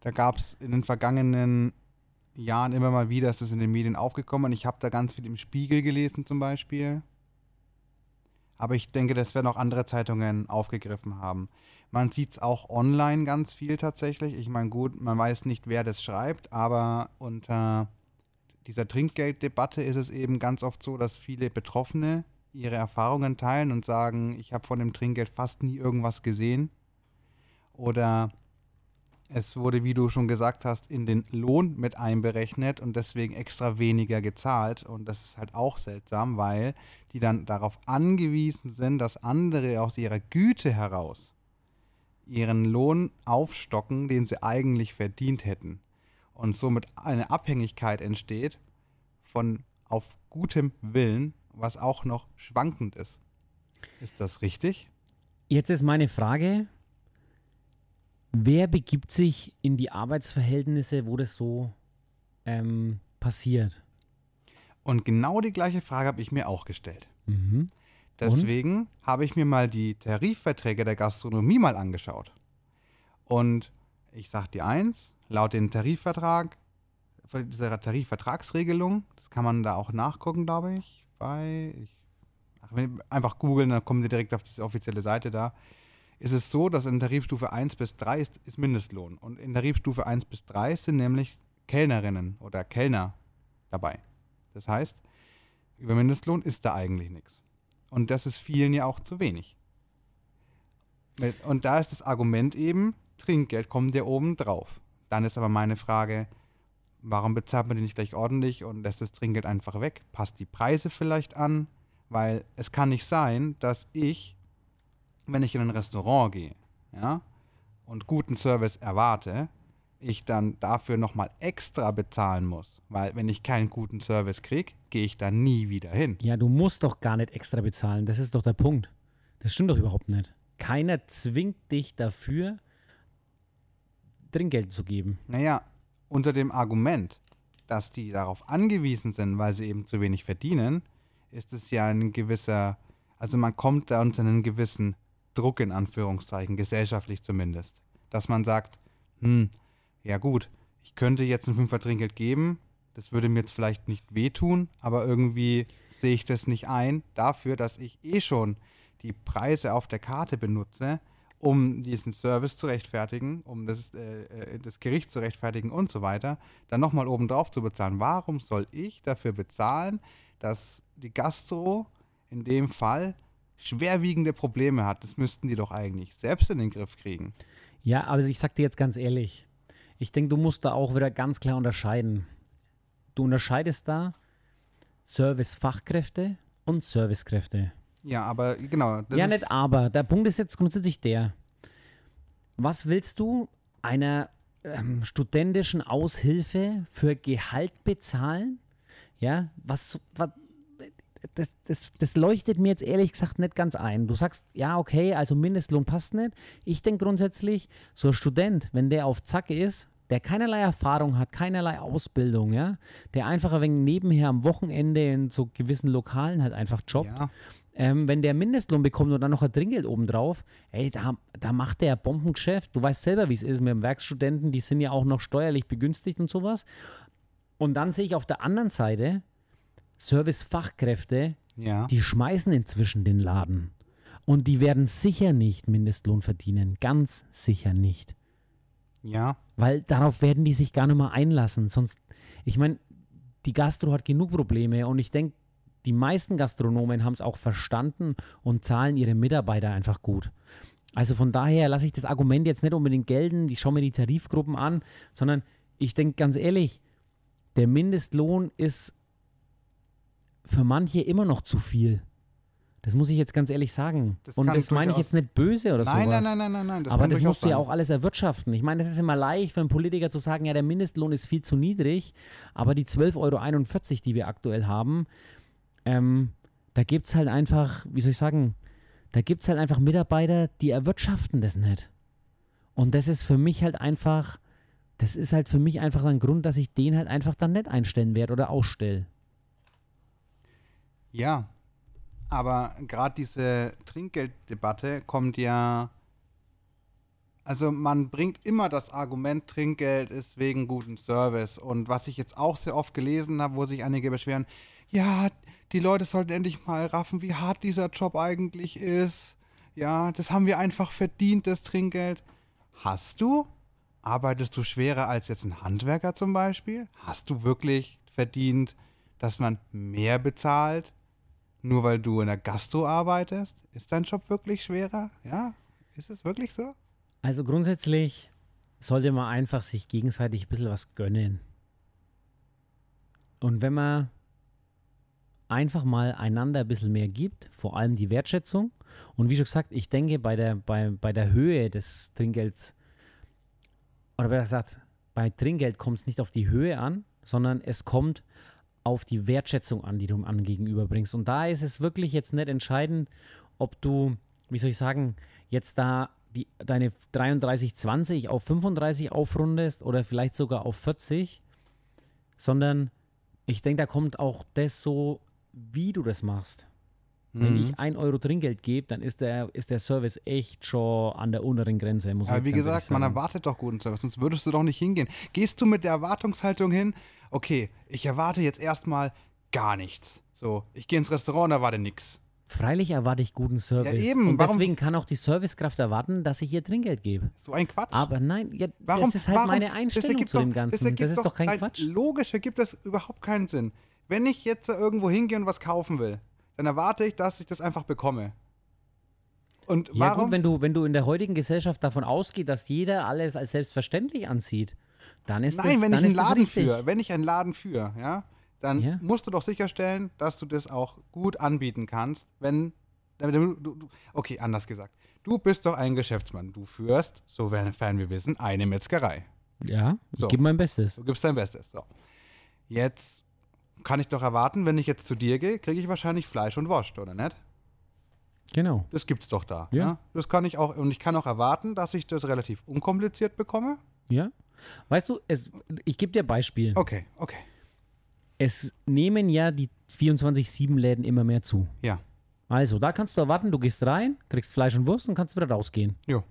Speaker 2: Da gab es in den vergangenen Jahren immer mal wieder, ist das in den Medien aufgekommen und ich habe da ganz viel im Spiegel gelesen zum Beispiel. Aber ich denke, das werden auch andere Zeitungen aufgegriffen haben. Man sieht es auch online ganz viel tatsächlich. Ich meine, gut, man weiß nicht, wer das schreibt, aber unter dieser Trinkgelddebatte ist es eben ganz oft so, dass viele Betroffene ihre Erfahrungen teilen und sagen, ich habe von dem Trinkgeld fast nie irgendwas gesehen. Oder es wurde, wie du schon gesagt hast, in den Lohn mit einberechnet und deswegen extra weniger gezahlt. Und das ist halt auch seltsam, weil die dann darauf angewiesen sind, dass andere aus ihrer Güte heraus ihren Lohn aufstocken, den sie eigentlich verdient hätten. Und somit eine Abhängigkeit entsteht von auf gutem Willen, was auch noch schwankend ist. Ist das richtig?
Speaker 1: Jetzt ist meine Frage, wer begibt sich in die Arbeitsverhältnisse, wo das so ähm, passiert?
Speaker 2: Und genau die gleiche Frage habe ich mir auch gestellt.
Speaker 1: Mhm.
Speaker 2: Deswegen habe ich mir mal die Tarifverträge der Gastronomie mal angeschaut. Und ich sage dir eins, laut dem Tarifvertrag, dieser Tarifvertragsregelung, das kann man da auch nachgucken, glaube ich, bei, ich, ach, einfach googeln, dann kommen Sie direkt auf diese offizielle Seite da, ist es so, dass in Tarifstufe 1 bis 3 ist, ist Mindestlohn. Und in Tarifstufe 1 bis 3 sind nämlich Kellnerinnen oder Kellner dabei. Das heißt, über Mindestlohn ist da eigentlich nichts. Und das ist vielen ja auch zu wenig. Und da ist das Argument eben, Trinkgeld kommt ja oben drauf. Dann ist aber meine Frage, warum bezahlt man die nicht gleich ordentlich und lässt das Trinkgeld einfach weg? Passt die Preise vielleicht an? Weil es kann nicht sein, dass ich, wenn ich in ein Restaurant gehe, ja, und guten Service erwarte, ich dann dafür nochmal extra bezahlen muss. Weil wenn ich keinen guten Service kriege, gehe ich da nie wieder hin.
Speaker 1: Ja, du musst doch gar nicht extra bezahlen. Das ist doch der Punkt. Das stimmt doch überhaupt nicht. Keiner zwingt dich dafür, Trinkgeld zu geben.
Speaker 2: Naja, unter dem Argument, dass die darauf angewiesen sind, weil sie eben zu wenig verdienen, ist es ja ein gewisser, also man kommt da unter einen gewissen Druck in Anführungszeichen, gesellschaftlich zumindest, dass man sagt, hm, ja gut, ich könnte jetzt ein Fünfer Trinkgeld geben, das würde mir jetzt vielleicht nicht wehtun, aber irgendwie sehe ich das nicht ein, dafür, dass ich eh schon die Preise auf der Karte benutze, um diesen Service zu rechtfertigen, um das, äh, äh das Gericht zu rechtfertigen und so weiter, dann nochmal obendrauf zu bezahlen. Warum soll ich dafür bezahlen, dass die Gastro in dem Fall schwerwiegende Probleme hat? Das müssten die doch eigentlich selbst in den Griff kriegen.
Speaker 1: Ja, aber ich sag dir jetzt ganz ehrlich, ich denke, du musst da auch wieder ganz klar unterscheiden. Du unterscheidest da Servicefachkräfte und Servicekräfte.
Speaker 2: Ja, aber genau.
Speaker 1: ja, nicht aber. Der Punkt ist jetzt grundsätzlich der. Was willst du einer ähm, studentischen Aushilfe für Gehalt bezahlen? Ja, was, was das, das, das leuchtet mir jetzt ehrlich gesagt nicht ganz ein. Du sagst, ja, okay, also Mindestlohn passt nicht. Ich denke grundsätzlich, so ein Student, wenn der auf Zack ist, der keinerlei Erfahrung hat, keinerlei Ausbildung, ja, der einfach ein wenig nebenher am Wochenende in so gewissen Lokalen halt einfach jobbt. Ja. Ähm, wenn der Mindestlohn bekommt und dann noch ein Trinkgeld obendrauf, ey, da, da macht der Bombengeschäft. Du weißt selber, wie es ist mit dem Werkstudenten, die sind ja auch noch steuerlich begünstigt und sowas. Und dann sehe ich auf der anderen Seite Servicefachkräfte, ja. die schmeißen inzwischen den Laden. Und die werden sicher nicht Mindestlohn verdienen. Ganz sicher nicht.
Speaker 2: Ja.
Speaker 1: Weil darauf werden die sich gar nicht mehr einlassen. Sonst, ich meine, die Gastro hat genug Probleme und ich denke, die meisten Gastronomen haben es auch verstanden und zahlen ihre Mitarbeiter einfach gut. Also von daher lasse ich das Argument jetzt nicht unbedingt gelten, ich schaue mir die Tarifgruppen an, sondern ich denke ganz ehrlich, der Mindestlohn ist für manche immer noch zu viel. Das muss ich jetzt ganz ehrlich sagen. Das und das meine ich jetzt nicht böse oder
Speaker 2: nein,
Speaker 1: sowas.
Speaker 2: Nein, nein, nein, nein,
Speaker 1: nein. Aber das musst du ja auch alles erwirtschaften. Ich meine, es ist immer leicht für einen Politiker zu sagen, ja, der Mindestlohn ist viel zu niedrig, aber die 12,41 Euro, die wir aktuell haben, ähm, da gibt es halt einfach, wie soll ich sagen, da gibt es halt einfach Mitarbeiter, die erwirtschaften das nicht. Und das ist für mich halt einfach, das ist halt für mich einfach ein Grund, dass ich den halt einfach dann nicht einstellen werde oder ausstelle.
Speaker 2: Ja, aber gerade diese Trinkgelddebatte kommt ja. Also man bringt immer das Argument, Trinkgeld ist wegen guten Service. Und was ich jetzt auch sehr oft gelesen habe, wo sich einige beschweren, ja, die Leute sollten endlich mal raffen, wie hart dieser Job eigentlich ist. Ja, das haben wir einfach verdient, das Trinkgeld. Hast du? Arbeitest du schwerer als jetzt ein Handwerker zum Beispiel? Hast du wirklich verdient, dass man mehr bezahlt nur weil du in der Gastro arbeitest? Ist dein Job wirklich schwerer? Ja? Ist es wirklich so?
Speaker 1: Also grundsätzlich sollte man einfach sich gegenseitig ein bisschen was gönnen. Und wenn man einfach mal einander ein bisschen mehr gibt, vor allem die Wertschätzung. Und wie schon gesagt, ich denke, bei der, bei, bei der Höhe des Trinkgelds, oder besser gesagt, bei Trinkgeld kommt es nicht auf die Höhe an, sondern es kommt auf die Wertschätzung an, die du an gegenüberbringst. Und da ist es wirklich jetzt nicht entscheidend, ob du, wie soll ich sagen, jetzt da die, deine 33,20 auf 35 aufrundest oder vielleicht sogar auf 40, sondern ich denke, da kommt auch das so, wie du das machst. Wenn ich mhm. ein Euro Trinkgeld gebe, dann ist der, ist der Service echt schon an der unteren Grenze. Muss
Speaker 2: Aber wie gesagt, man erwartet doch guten Service, sonst würdest du doch nicht hingehen. Gehst du mit der Erwartungshaltung hin, okay, ich erwarte jetzt erstmal gar nichts. So, ich gehe ins Restaurant und erwarte nichts.
Speaker 1: Freilich erwarte ich guten Service. Ja, eben. Und warum? deswegen kann auch die Servicekraft erwarten, dass ich ihr Trinkgeld gebe.
Speaker 2: So ein Quatsch.
Speaker 1: Aber nein, ja, warum, das ist halt warum? meine Einstellung zu doch, dem Ganzen. Das, das ist doch kein Quatsch.
Speaker 2: Logisch ergibt das überhaupt keinen Sinn. Wenn ich jetzt irgendwo hingehe und was kaufen will, dann erwarte ich, dass ich das einfach bekomme. Und
Speaker 1: ja,
Speaker 2: warum?
Speaker 1: Gut, wenn du, wenn du in der heutigen Gesellschaft davon ausgehst, dass jeder alles als selbstverständlich ansieht, dann ist
Speaker 2: Nein,
Speaker 1: das
Speaker 2: wenn
Speaker 1: dann
Speaker 2: ich einen Laden führe, wenn ich einen Laden führe, ja, dann
Speaker 1: ja.
Speaker 2: musst du doch sicherstellen, dass du das auch gut anbieten kannst, wenn du, du, okay, anders gesagt. Du bist doch ein Geschäftsmann. Du führst, sofern wir wissen, eine Metzgerei.
Speaker 1: Ja, ich so. gebe mein Bestes.
Speaker 2: Du gibst dein Bestes. So. Jetzt kann ich doch erwarten, wenn ich jetzt zu dir gehe, kriege ich wahrscheinlich Fleisch und Wurst, oder nicht?
Speaker 1: Genau.
Speaker 2: Das gibt's doch da.
Speaker 1: Ja. ja.
Speaker 2: Das kann ich auch, und ich kann auch erwarten, dass ich das relativ unkompliziert bekomme.
Speaker 1: Ja. Weißt du, es, ich gebe dir Beispiel.
Speaker 2: Okay, okay.
Speaker 1: Es nehmen ja die 24-7-Läden immer mehr zu.
Speaker 2: Ja.
Speaker 1: Also, da kannst du erwarten, du gehst rein, kriegst Fleisch und Wurst und kannst wieder rausgehen.
Speaker 2: Ja.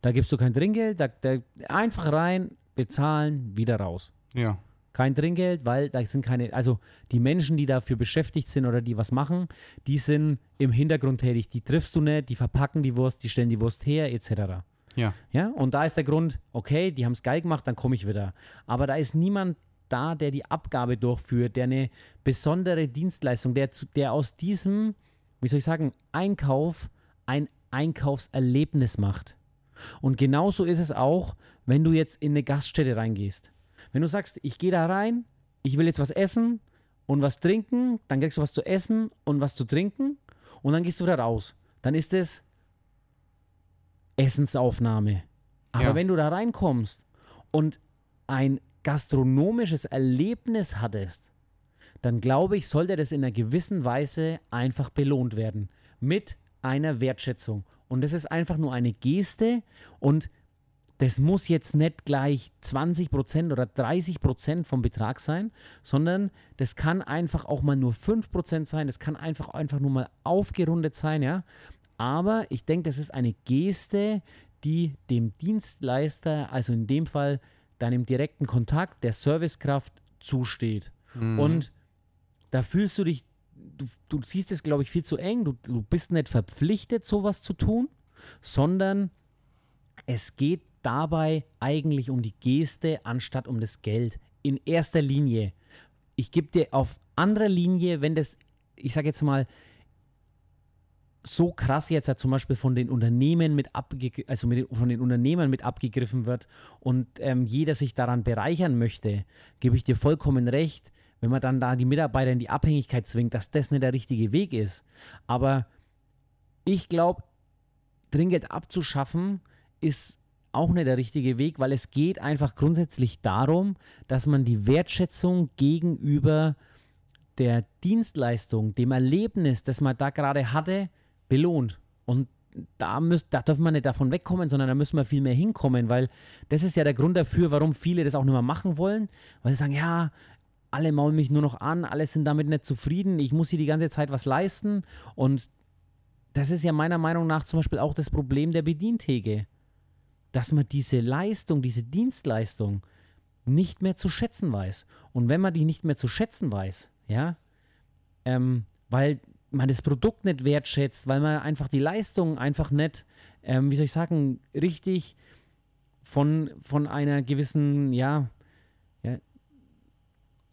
Speaker 1: Da gibst du kein Trinkgeld, da, da, einfach rein, bezahlen, wieder raus.
Speaker 2: Ja.
Speaker 1: Kein Trinkgeld, weil da sind keine, also die Menschen, die dafür beschäftigt sind oder die was machen, die sind im Hintergrund tätig. Die triffst du nicht, die verpacken die Wurst, die stellen die Wurst her, etc.
Speaker 2: Ja.
Speaker 1: Ja, und da ist der Grund, okay, die haben es geil gemacht, dann komme ich wieder. Aber da ist niemand da, der die Abgabe durchführt, der eine besondere Dienstleistung, der, der aus diesem, wie soll ich sagen, Einkauf ein Einkaufserlebnis macht. Und genauso ist es auch, wenn du jetzt in eine Gaststätte reingehst. Wenn du sagst, ich gehe da rein, ich will jetzt was essen und was trinken, dann kriegst du was zu essen und was zu trinken und dann gehst du wieder raus. Dann ist es Essensaufnahme. Aber
Speaker 2: Ja.
Speaker 1: wenn du da reinkommst und ein gastronomisches Erlebnis hattest, dann glaube ich, sollte das in einer gewissen Weise einfach belohnt werden. Mit einer Wertschätzung. Und das ist einfach nur eine Geste und das muss jetzt nicht gleich 20% oder 30% vom Betrag sein, sondern das kann einfach auch mal nur 5% sein, das kann einfach, einfach nur mal aufgerundet sein, ja. Aber ich denke, das ist eine Geste, die dem Dienstleister, also in dem Fall deinem direkten Kontakt, der Servicekraft zusteht. Und da fühlst du dich, du, du siehst es, glaube ich, viel zu eng. Du, du bist nicht verpflichtet, sowas zu tun, sondern es geht dabei eigentlich um die Geste anstatt um das Geld. In erster Linie. Ich gebe dir auf anderer Linie, wenn das, ich sage jetzt mal, so krass jetzt ja zum Beispiel von den Unternehmen mit abgegriffen, also mit den, von den Unternehmern mit abgegriffen wird und ähm, jeder sich daran bereichern möchte, gebe ich dir vollkommen recht, wenn man dann da die Mitarbeiter in die Abhängigkeit zwingt, dass das nicht der richtige Weg ist. Aber ich glaube, Trinkgeld abzuschaffen ist auch nicht der richtige Weg, weil es geht einfach grundsätzlich darum, dass man die Wertschätzung gegenüber der Dienstleistung, dem Erlebnis, das man da gerade hatte, belohnt. Und da, müsst, da dürfen wir nicht davon wegkommen, sondern da müssen wir viel mehr hinkommen, weil das ist ja der Grund dafür, warum viele das auch nicht mehr machen wollen, weil sie sagen, ja, alle maulen mich nur noch an, alle sind damit nicht zufrieden, ich muss hier die ganze Zeit was leisten und das ist ja meiner Meinung nach zum Beispiel auch das Problem der Bedientheke, dass man diese Leistung, diese Dienstleistung nicht mehr zu schätzen weiß. Und wenn man die nicht mehr zu schätzen weiß, ja, ähm, weil man das Produkt nicht wertschätzt, weil man einfach die Leistung einfach nicht, ähm, wie soll ich sagen, richtig von, von einer gewissen, ja, ja,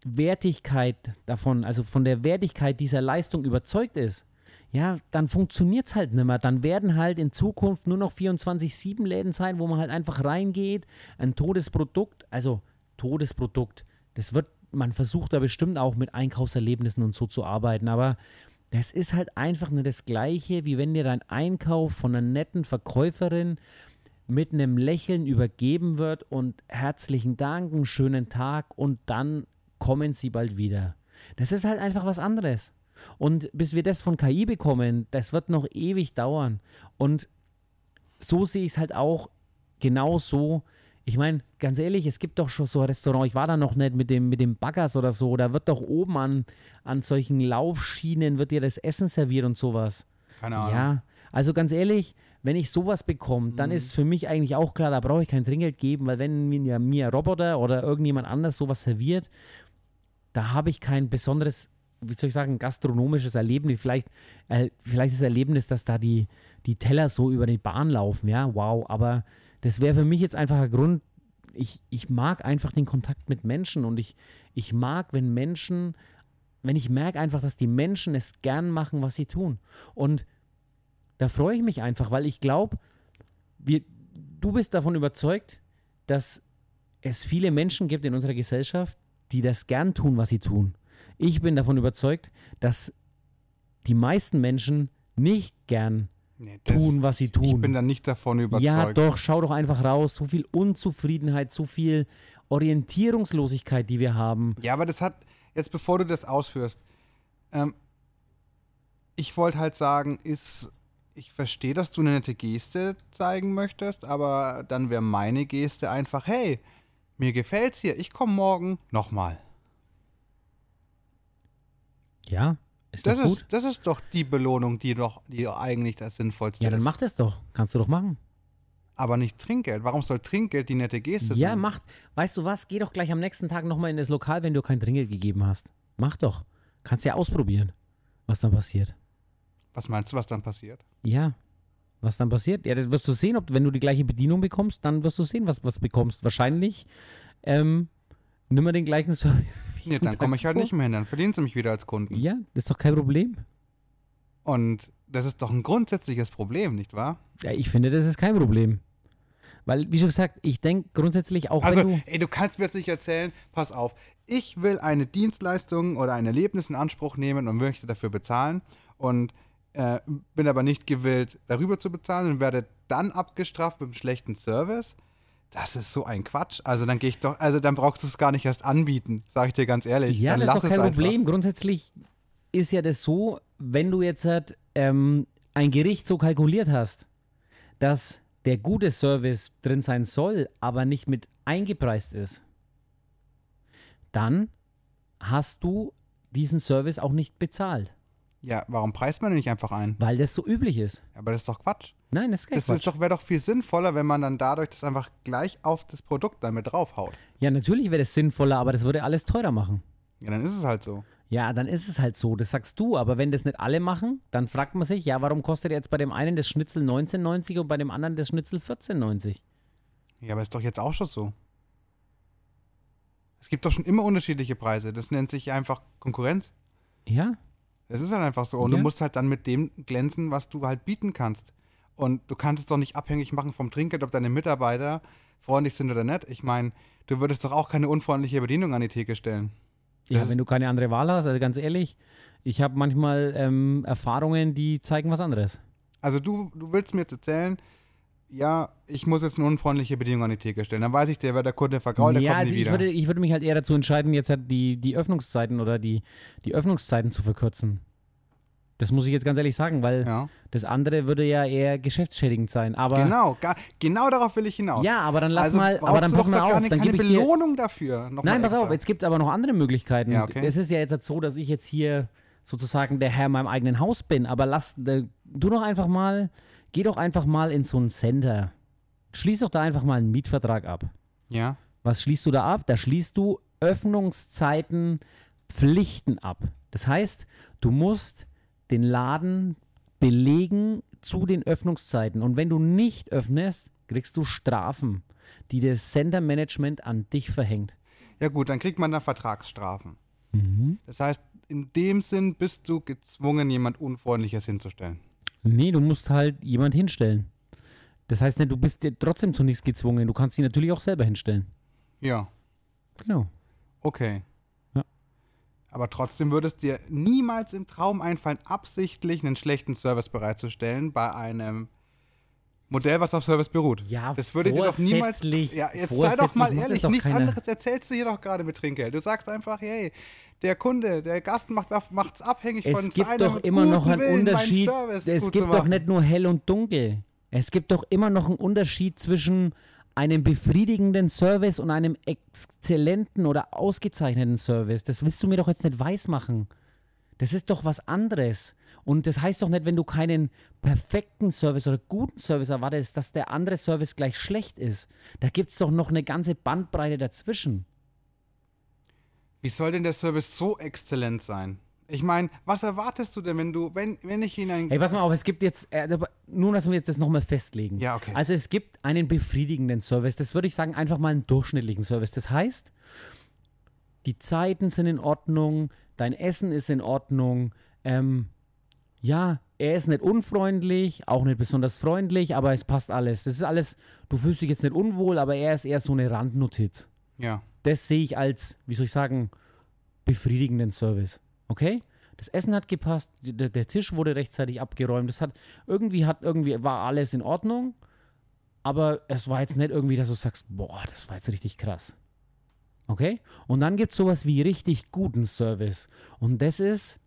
Speaker 1: Wertigkeit davon, also von der Wertigkeit dieser Leistung überzeugt ist, ja, dann funktioniert es halt nicht mehr. Dann werden halt in Zukunft nur noch 24-7 Läden sein, wo man halt einfach reingeht, ein totes Produkt, also totes Produkt, das wird, man versucht da bestimmt auch mit Einkaufserlebnissen und so zu arbeiten, aber das ist halt einfach nicht das Gleiche, wie wenn dir dein Einkauf von einer netten Verkäuferin mit einem Lächeln übergeben wird und herzlichen Dank, einen schönen Tag und dann kommen sie bald wieder. Das ist halt einfach was anderes. Und bis wir das von KI bekommen, das wird noch ewig dauern. Und so sehe ich es halt auch genau so. Ich meine, ganz ehrlich, es gibt doch schon so ein Restaurant, ich war da noch nicht mit dem, mit dem Baggers oder so, da wird doch oben an, an solchen Laufschienen, wird dir das Essen serviert und sowas.
Speaker 2: Keine Ahnung.
Speaker 1: Ja, also ganz ehrlich, wenn ich sowas bekomme, dann ist für mich eigentlich auch klar, da brauche ich kein Trinkgeld geben, weil wenn mir, mir ein Roboter oder irgendjemand anders sowas serviert, da habe ich kein besonderes, wie soll ich sagen, gastronomisches Erlebnis. Vielleicht, äh, vielleicht das Erlebnis, dass da die, die Teller so über die Bahn laufen, ja, wow. Aber das wäre für mich jetzt einfach ein Grund, ich, ich mag einfach den Kontakt mit Menschen und ich, ich mag, wenn Menschen, wenn ich merke einfach, dass die Menschen es gern machen, was sie tun. Und da freue ich mich einfach, weil ich glaube, du bist davon überzeugt, dass es viele Menschen gibt in unserer Gesellschaft, die das gern tun, was sie tun. Ich bin davon überzeugt, dass die meisten Menschen nicht gern
Speaker 2: Nee, das-
Speaker 1: tun, was sie tun.
Speaker 2: Ich bin da nicht davon überzeugt.
Speaker 1: Ja, doch, schau doch einfach raus. So viel Unzufriedenheit, so viel Orientierungslosigkeit, die wir haben.
Speaker 2: Ja, aber das hat, jetzt bevor du das ausführst, ähm, ich wollte halt sagen, ist, ich verstehe, dass du eine nette Geste zeigen möchtest, aber dann wäre meine Geste einfach, hey, mir gefällt's hier, ich komme morgen nochmal.
Speaker 1: Ja, ist
Speaker 2: Das
Speaker 1: doch gut.
Speaker 2: ist, das ist doch die Belohnung, die doch, die eigentlich das Sinnvollste
Speaker 1: Ja, dann
Speaker 2: ist.
Speaker 1: mach das doch. Kannst du doch machen.
Speaker 2: aber nicht Trinkgeld. Warum soll Trinkgeld die nette Geste
Speaker 1: Ja,
Speaker 2: sein?
Speaker 1: macht. Weißt du was? Geh doch gleich am nächsten Tag nochmal in das Lokal, wenn du kein Trinkgeld gegeben hast. Mach doch. Kannst ja ausprobieren, was dann passiert.
Speaker 2: Was meinst du, was dann passiert?
Speaker 1: Ja. Was dann passiert? Ja, das wirst du sehen, ob wenn du die gleiche Bedienung bekommst, dann wirst du sehen, was was bekommst. Wahrscheinlich ähm, nimm mal den gleichen Service.
Speaker 2: Nee, dann komme ich halt nicht mehr hin, dann verdienen sie mich wieder als Kunden.
Speaker 1: Ja, das ist doch kein Problem.
Speaker 2: Und das ist doch ein grundsätzliches Problem, nicht wahr?
Speaker 1: Ja, ich finde, das ist kein Problem. Weil, wie schon gesagt, ich denke grundsätzlich auch,
Speaker 2: Also,
Speaker 1: wenn du.
Speaker 2: ey, du kannst mir jetzt nicht erzählen, pass auf, ich will eine Dienstleistung oder ein Erlebnis in Anspruch nehmen und möchte dafür bezahlen und äh, bin aber nicht gewillt, darüber zu bezahlen und werde dann abgestraft mit einem schlechten Service. Das ist so ein Quatsch. Also dann gehe ich doch, also dann brauchst du es gar nicht erst anbieten, sage ich dir ganz ehrlich.
Speaker 1: Ja,
Speaker 2: dann
Speaker 1: das
Speaker 2: lass
Speaker 1: ist doch kein
Speaker 2: einfach.
Speaker 1: Problem. Grundsätzlich ist ja das so, wenn du jetzt halt, ähm, ein Gericht so kalkuliert hast, dass der gute Service drin sein soll, aber nicht mit eingepreist ist, dann hast du diesen Service auch nicht bezahlt,
Speaker 2: Ja, warum preist man den nicht einfach ein?
Speaker 1: weil das so üblich ist.
Speaker 2: Aber das ist doch Quatsch.
Speaker 1: Nein, das ist kein
Speaker 2: Das
Speaker 1: Quatsch.
Speaker 2: ist doch, wäre doch viel sinnvoller, wenn man dann dadurch das einfach gleich auf das Produkt dann mit draufhaut.
Speaker 1: ja, natürlich wäre das sinnvoller, aber das würde alles teurer machen.
Speaker 2: Ja, dann ist es halt so.
Speaker 1: Ja, dann ist es halt so, das sagst du, aber wenn das nicht alle machen, dann fragt man sich, ja, warum kostet jetzt bei dem einen das Schnitzel 19,90 und bei dem anderen das Schnitzel 14,90?
Speaker 2: Ja, aber ist doch jetzt auch schon so. Es gibt doch schon immer unterschiedliche Preise. Das nennt sich einfach Konkurrenz.
Speaker 1: Ja,
Speaker 2: Das ist halt einfach so. Und
Speaker 1: Ja.
Speaker 2: du musst halt dann mit dem glänzen, was du halt bieten kannst. Und du kannst es doch nicht abhängig machen vom Trinkgeld, ob deine Mitarbeiter freundlich sind oder nicht. Ich meine, du würdest doch auch keine unfreundliche Bedienung an die Theke stellen.
Speaker 1: ja
Speaker 2: Das
Speaker 1: wenn du keine andere Wahl hast, also ganz ehrlich, ich habe manchmal ähm, Erfahrungen, die zeigen was anderes.
Speaker 2: Also du, du willst mir jetzt erzählen, ja, ich muss jetzt eine unfreundliche Bedienung an die Theke stellen. Dann weiß ich, der wird der Kunde vergrault, der
Speaker 1: ja,
Speaker 2: kommt
Speaker 1: also
Speaker 2: nie
Speaker 1: ich
Speaker 2: wieder.
Speaker 1: würde, ich würde mich halt eher dazu entscheiden, jetzt halt die, die Öffnungszeiten oder die, die Öffnungszeiten zu verkürzen. Das muss ich jetzt ganz ehrlich sagen, weil
Speaker 2: ja.
Speaker 1: das andere würde ja eher geschäftsschädigend sein. Aber
Speaker 2: Genau, ga, genau darauf will ich hinaus.
Speaker 1: ja, aber dann lass
Speaker 2: also
Speaker 1: mal, aber dann pass mal
Speaker 2: gar
Speaker 1: auf,
Speaker 2: nicht,
Speaker 1: dann
Speaker 2: keine Belohnung dafür.
Speaker 1: Nein, pass auf, jetzt gibt es aber noch andere Möglichkeiten.
Speaker 2: Ja, okay.
Speaker 1: Es ist ja jetzt halt so, dass ich jetzt hier sozusagen der Herr in meinem eigenen Haus bin, aber lass, du doch einfach mal, geh doch einfach mal in so ein Center. Schließ doch da einfach mal einen Mietvertrag ab.
Speaker 2: Ja,
Speaker 1: Was schließt du da ab? Da schließt du Öffnungszeiten Pflichten ab. Das heißt, du musst den Laden belegen zu den Öffnungszeiten. Und wenn du nicht öffnest, kriegst du Strafen, die das Center Management an dich verhängt.
Speaker 2: ja gut, dann kriegt man da Vertragsstrafen.
Speaker 1: Mhm.
Speaker 2: Das heißt, in dem Sinn bist du gezwungen, jemand Unfreundliches hinzustellen.
Speaker 1: Nee, du musst halt jemand hinstellen. Das heißt nicht, du bist dir trotzdem zu nichts gezwungen. Du kannst sie natürlich auch selber hinstellen.
Speaker 2: Ja,
Speaker 1: Genau.
Speaker 2: okay. Aber trotzdem würde es dir niemals im Traum einfallen, absichtlich einen schlechten Service bereitzustellen bei einem Modell, was auf Service beruht.
Speaker 1: Ja,
Speaker 2: das würde dir doch niemals. Ja, jetzt sei doch mal ehrlich,
Speaker 1: doch
Speaker 2: nichts
Speaker 1: keiner.
Speaker 2: anderes erzählst du hier doch gerade mit Trinkgeld. Du sagst einfach, hey, der Kunde, der Gast macht es abhängig von
Speaker 1: Es gibt
Speaker 2: seinem
Speaker 1: doch immer noch einen
Speaker 2: Willen,
Speaker 1: Unterschied.
Speaker 2: Service
Speaker 1: Es gibt doch nicht nur hell und dunkel. Es gibt doch immer noch einen Unterschied zwischen einem befriedigenden Service und einem exzellenten oder ausgezeichneten Service. Das willst du mir doch jetzt nicht weismachen. Das ist doch was anderes. Und das heißt doch nicht, wenn du keinen perfekten Service oder guten Service erwartest, dass der andere Service gleich schlecht ist. Da gibt es doch noch eine ganze Bandbreite dazwischen.
Speaker 2: Wie soll denn der Service so exzellent sein? Ich meine, was erwartest du denn, wenn du, wenn, wenn ich in ein.
Speaker 1: Hey, pass mal auf, es gibt jetzt, äh, nur, dass wir jetzt das nochmal festlegen.
Speaker 2: Ja, okay.
Speaker 1: Also es gibt einen befriedigenden Service. Das würde ich sagen, einfach mal einen durchschnittlichen Service. Das heißt, die Zeiten sind in Ordnung, dein Essen ist in Ordnung. Ähm, ja, er ist nicht unfreundlich, auch nicht besonders freundlich, aber es passt alles. Das ist alles, du fühlst dich jetzt nicht unwohl, aber er ist eher so eine Randnotiz.
Speaker 2: ja.
Speaker 1: Das sehe ich als, wie soll ich sagen, befriedigenden Service. Okay? Das Essen hat gepasst, der, der Tisch wurde rechtzeitig abgeräumt. Das hat irgendwie hat irgendwie war alles in Ordnung, aber es war jetzt nicht irgendwie, dass du sagst, boah, das war jetzt richtig krass. Okay? Und dann gibt es sowas wie richtig guten Service. Und das ist,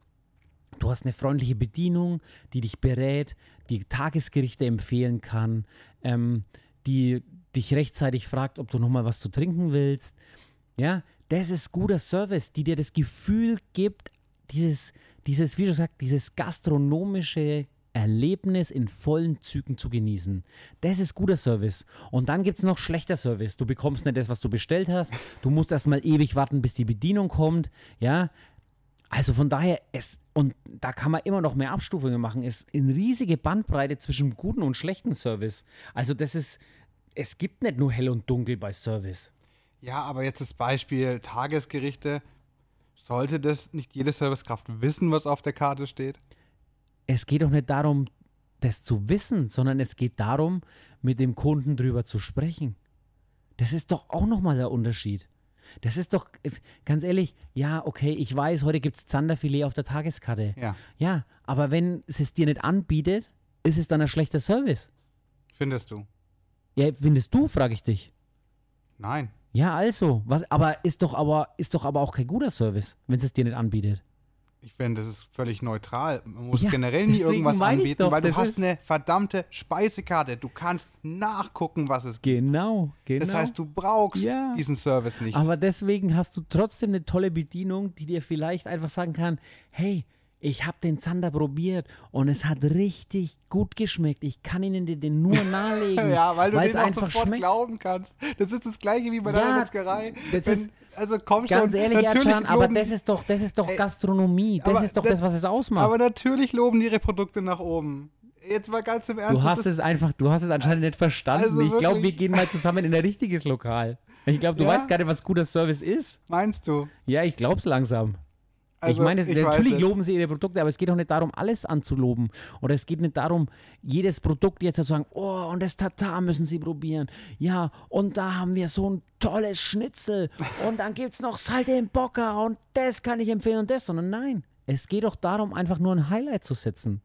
Speaker 1: du hast eine freundliche Bedienung, die dich berät, die Tagesgerichte empfehlen kann, ähm, die dich rechtzeitig fragt, ob du nochmal was zu trinken willst. Ja, das ist guter Service, die dir das Gefühl gibt, dieses, dieses, wie du sagst, dieses gastronomische Erlebnis in vollen Zügen zu genießen. Das ist guter Service. Und dann gibt es noch schlechter Service. Du bekommst nicht das, was du bestellt hast. Du musst erstmal ewig warten, bis die Bedienung kommt. Ja, also von daher, es, und da kann man immer noch mehr Abstufungen machen, es ist eine riesige Bandbreite zwischen guten und schlechten Service. Also das ist, es gibt nicht nur hell und dunkel bei Service.
Speaker 2: Ja, aber jetzt das Beispiel Tagesgerichte. Sollte das nicht jede Servicekraft wissen, was auf der Karte steht?
Speaker 1: Es geht doch nicht darum, das zu wissen, sondern es geht darum, mit dem Kunden drüber zu sprechen. Das ist doch auch nochmal der Unterschied. Das ist doch, ganz ehrlich, ja, okay, ich weiß, heute gibt es Zanderfilet auf der Tageskarte.
Speaker 2: Ja.
Speaker 1: Ja, aber wenn es es dir nicht anbietet, ist es dann ein schlechter Service.
Speaker 2: Findest du?
Speaker 1: Ja, findest du, frage ich dich.
Speaker 2: Nein.
Speaker 1: Ja, also, was, aber ist doch aber, ist doch aber auch kein guter Service, wenn es dir nicht anbietet.
Speaker 2: Ich finde, das ist völlig neutral. Man muss
Speaker 1: Ja,
Speaker 2: generell nie irgendwas anbieten,
Speaker 1: doch,
Speaker 2: weil du hast eine verdammte Speisekarte. Du kannst nachgucken, was es gibt.
Speaker 1: Genau, genau.
Speaker 2: Das heißt, du brauchst
Speaker 1: Ja.
Speaker 2: diesen Service nicht.
Speaker 1: Aber deswegen hast du trotzdem eine tolle Bedienung, die dir vielleicht einfach sagen kann, hey, ich habe den Zander probiert und es hat richtig gut geschmeckt. Ich kann Ihnen den- den nur nahelegen,
Speaker 2: ja, weil du den auch
Speaker 1: einfach
Speaker 2: sofort
Speaker 1: schmeckt.
Speaker 2: glauben kannst. Das ist das gleiche wie bei
Speaker 1: Ja,
Speaker 2: deiner Metzgerei.
Speaker 1: das
Speaker 2: Wenn,
Speaker 1: ist-
Speaker 2: also komm schon,
Speaker 1: Ganz ehrlich,
Speaker 2: natürlich
Speaker 1: Ercan, aber das ist doch, das ist doch
Speaker 2: Ey,
Speaker 1: Gastronomie. Das ist doch
Speaker 2: das-
Speaker 1: das, was es ausmacht.
Speaker 2: Aber natürlich loben die ihre Produkte nach oben. Jetzt mal ganz im Ernst.
Speaker 1: Du hast es einfach, du hast es anscheinend nicht verstanden.
Speaker 2: Also
Speaker 1: ich glaube, wir gehen mal zusammen in ein richtiges Lokal. Ich glaube, du
Speaker 2: Ja?
Speaker 1: weißt gar nicht, was guter Service ist.
Speaker 2: Meinst du?
Speaker 1: Ja, ich glaube es langsam.
Speaker 2: Also,
Speaker 1: ich meine,
Speaker 2: ich
Speaker 1: natürlich loben sie ihre Produkte, aber es geht auch nicht darum, alles anzuloben. Oder es geht nicht darum, jedes Produkt jetzt zu sagen, oh, und das Tatar müssen sie probieren. Ja, und da haben wir so ein tolles Schnitzel. Und dann gibt es noch Salte im Bocker und das kann ich empfehlen und das. Sondern nein, es geht doch darum, einfach nur ein Highlight zu setzen.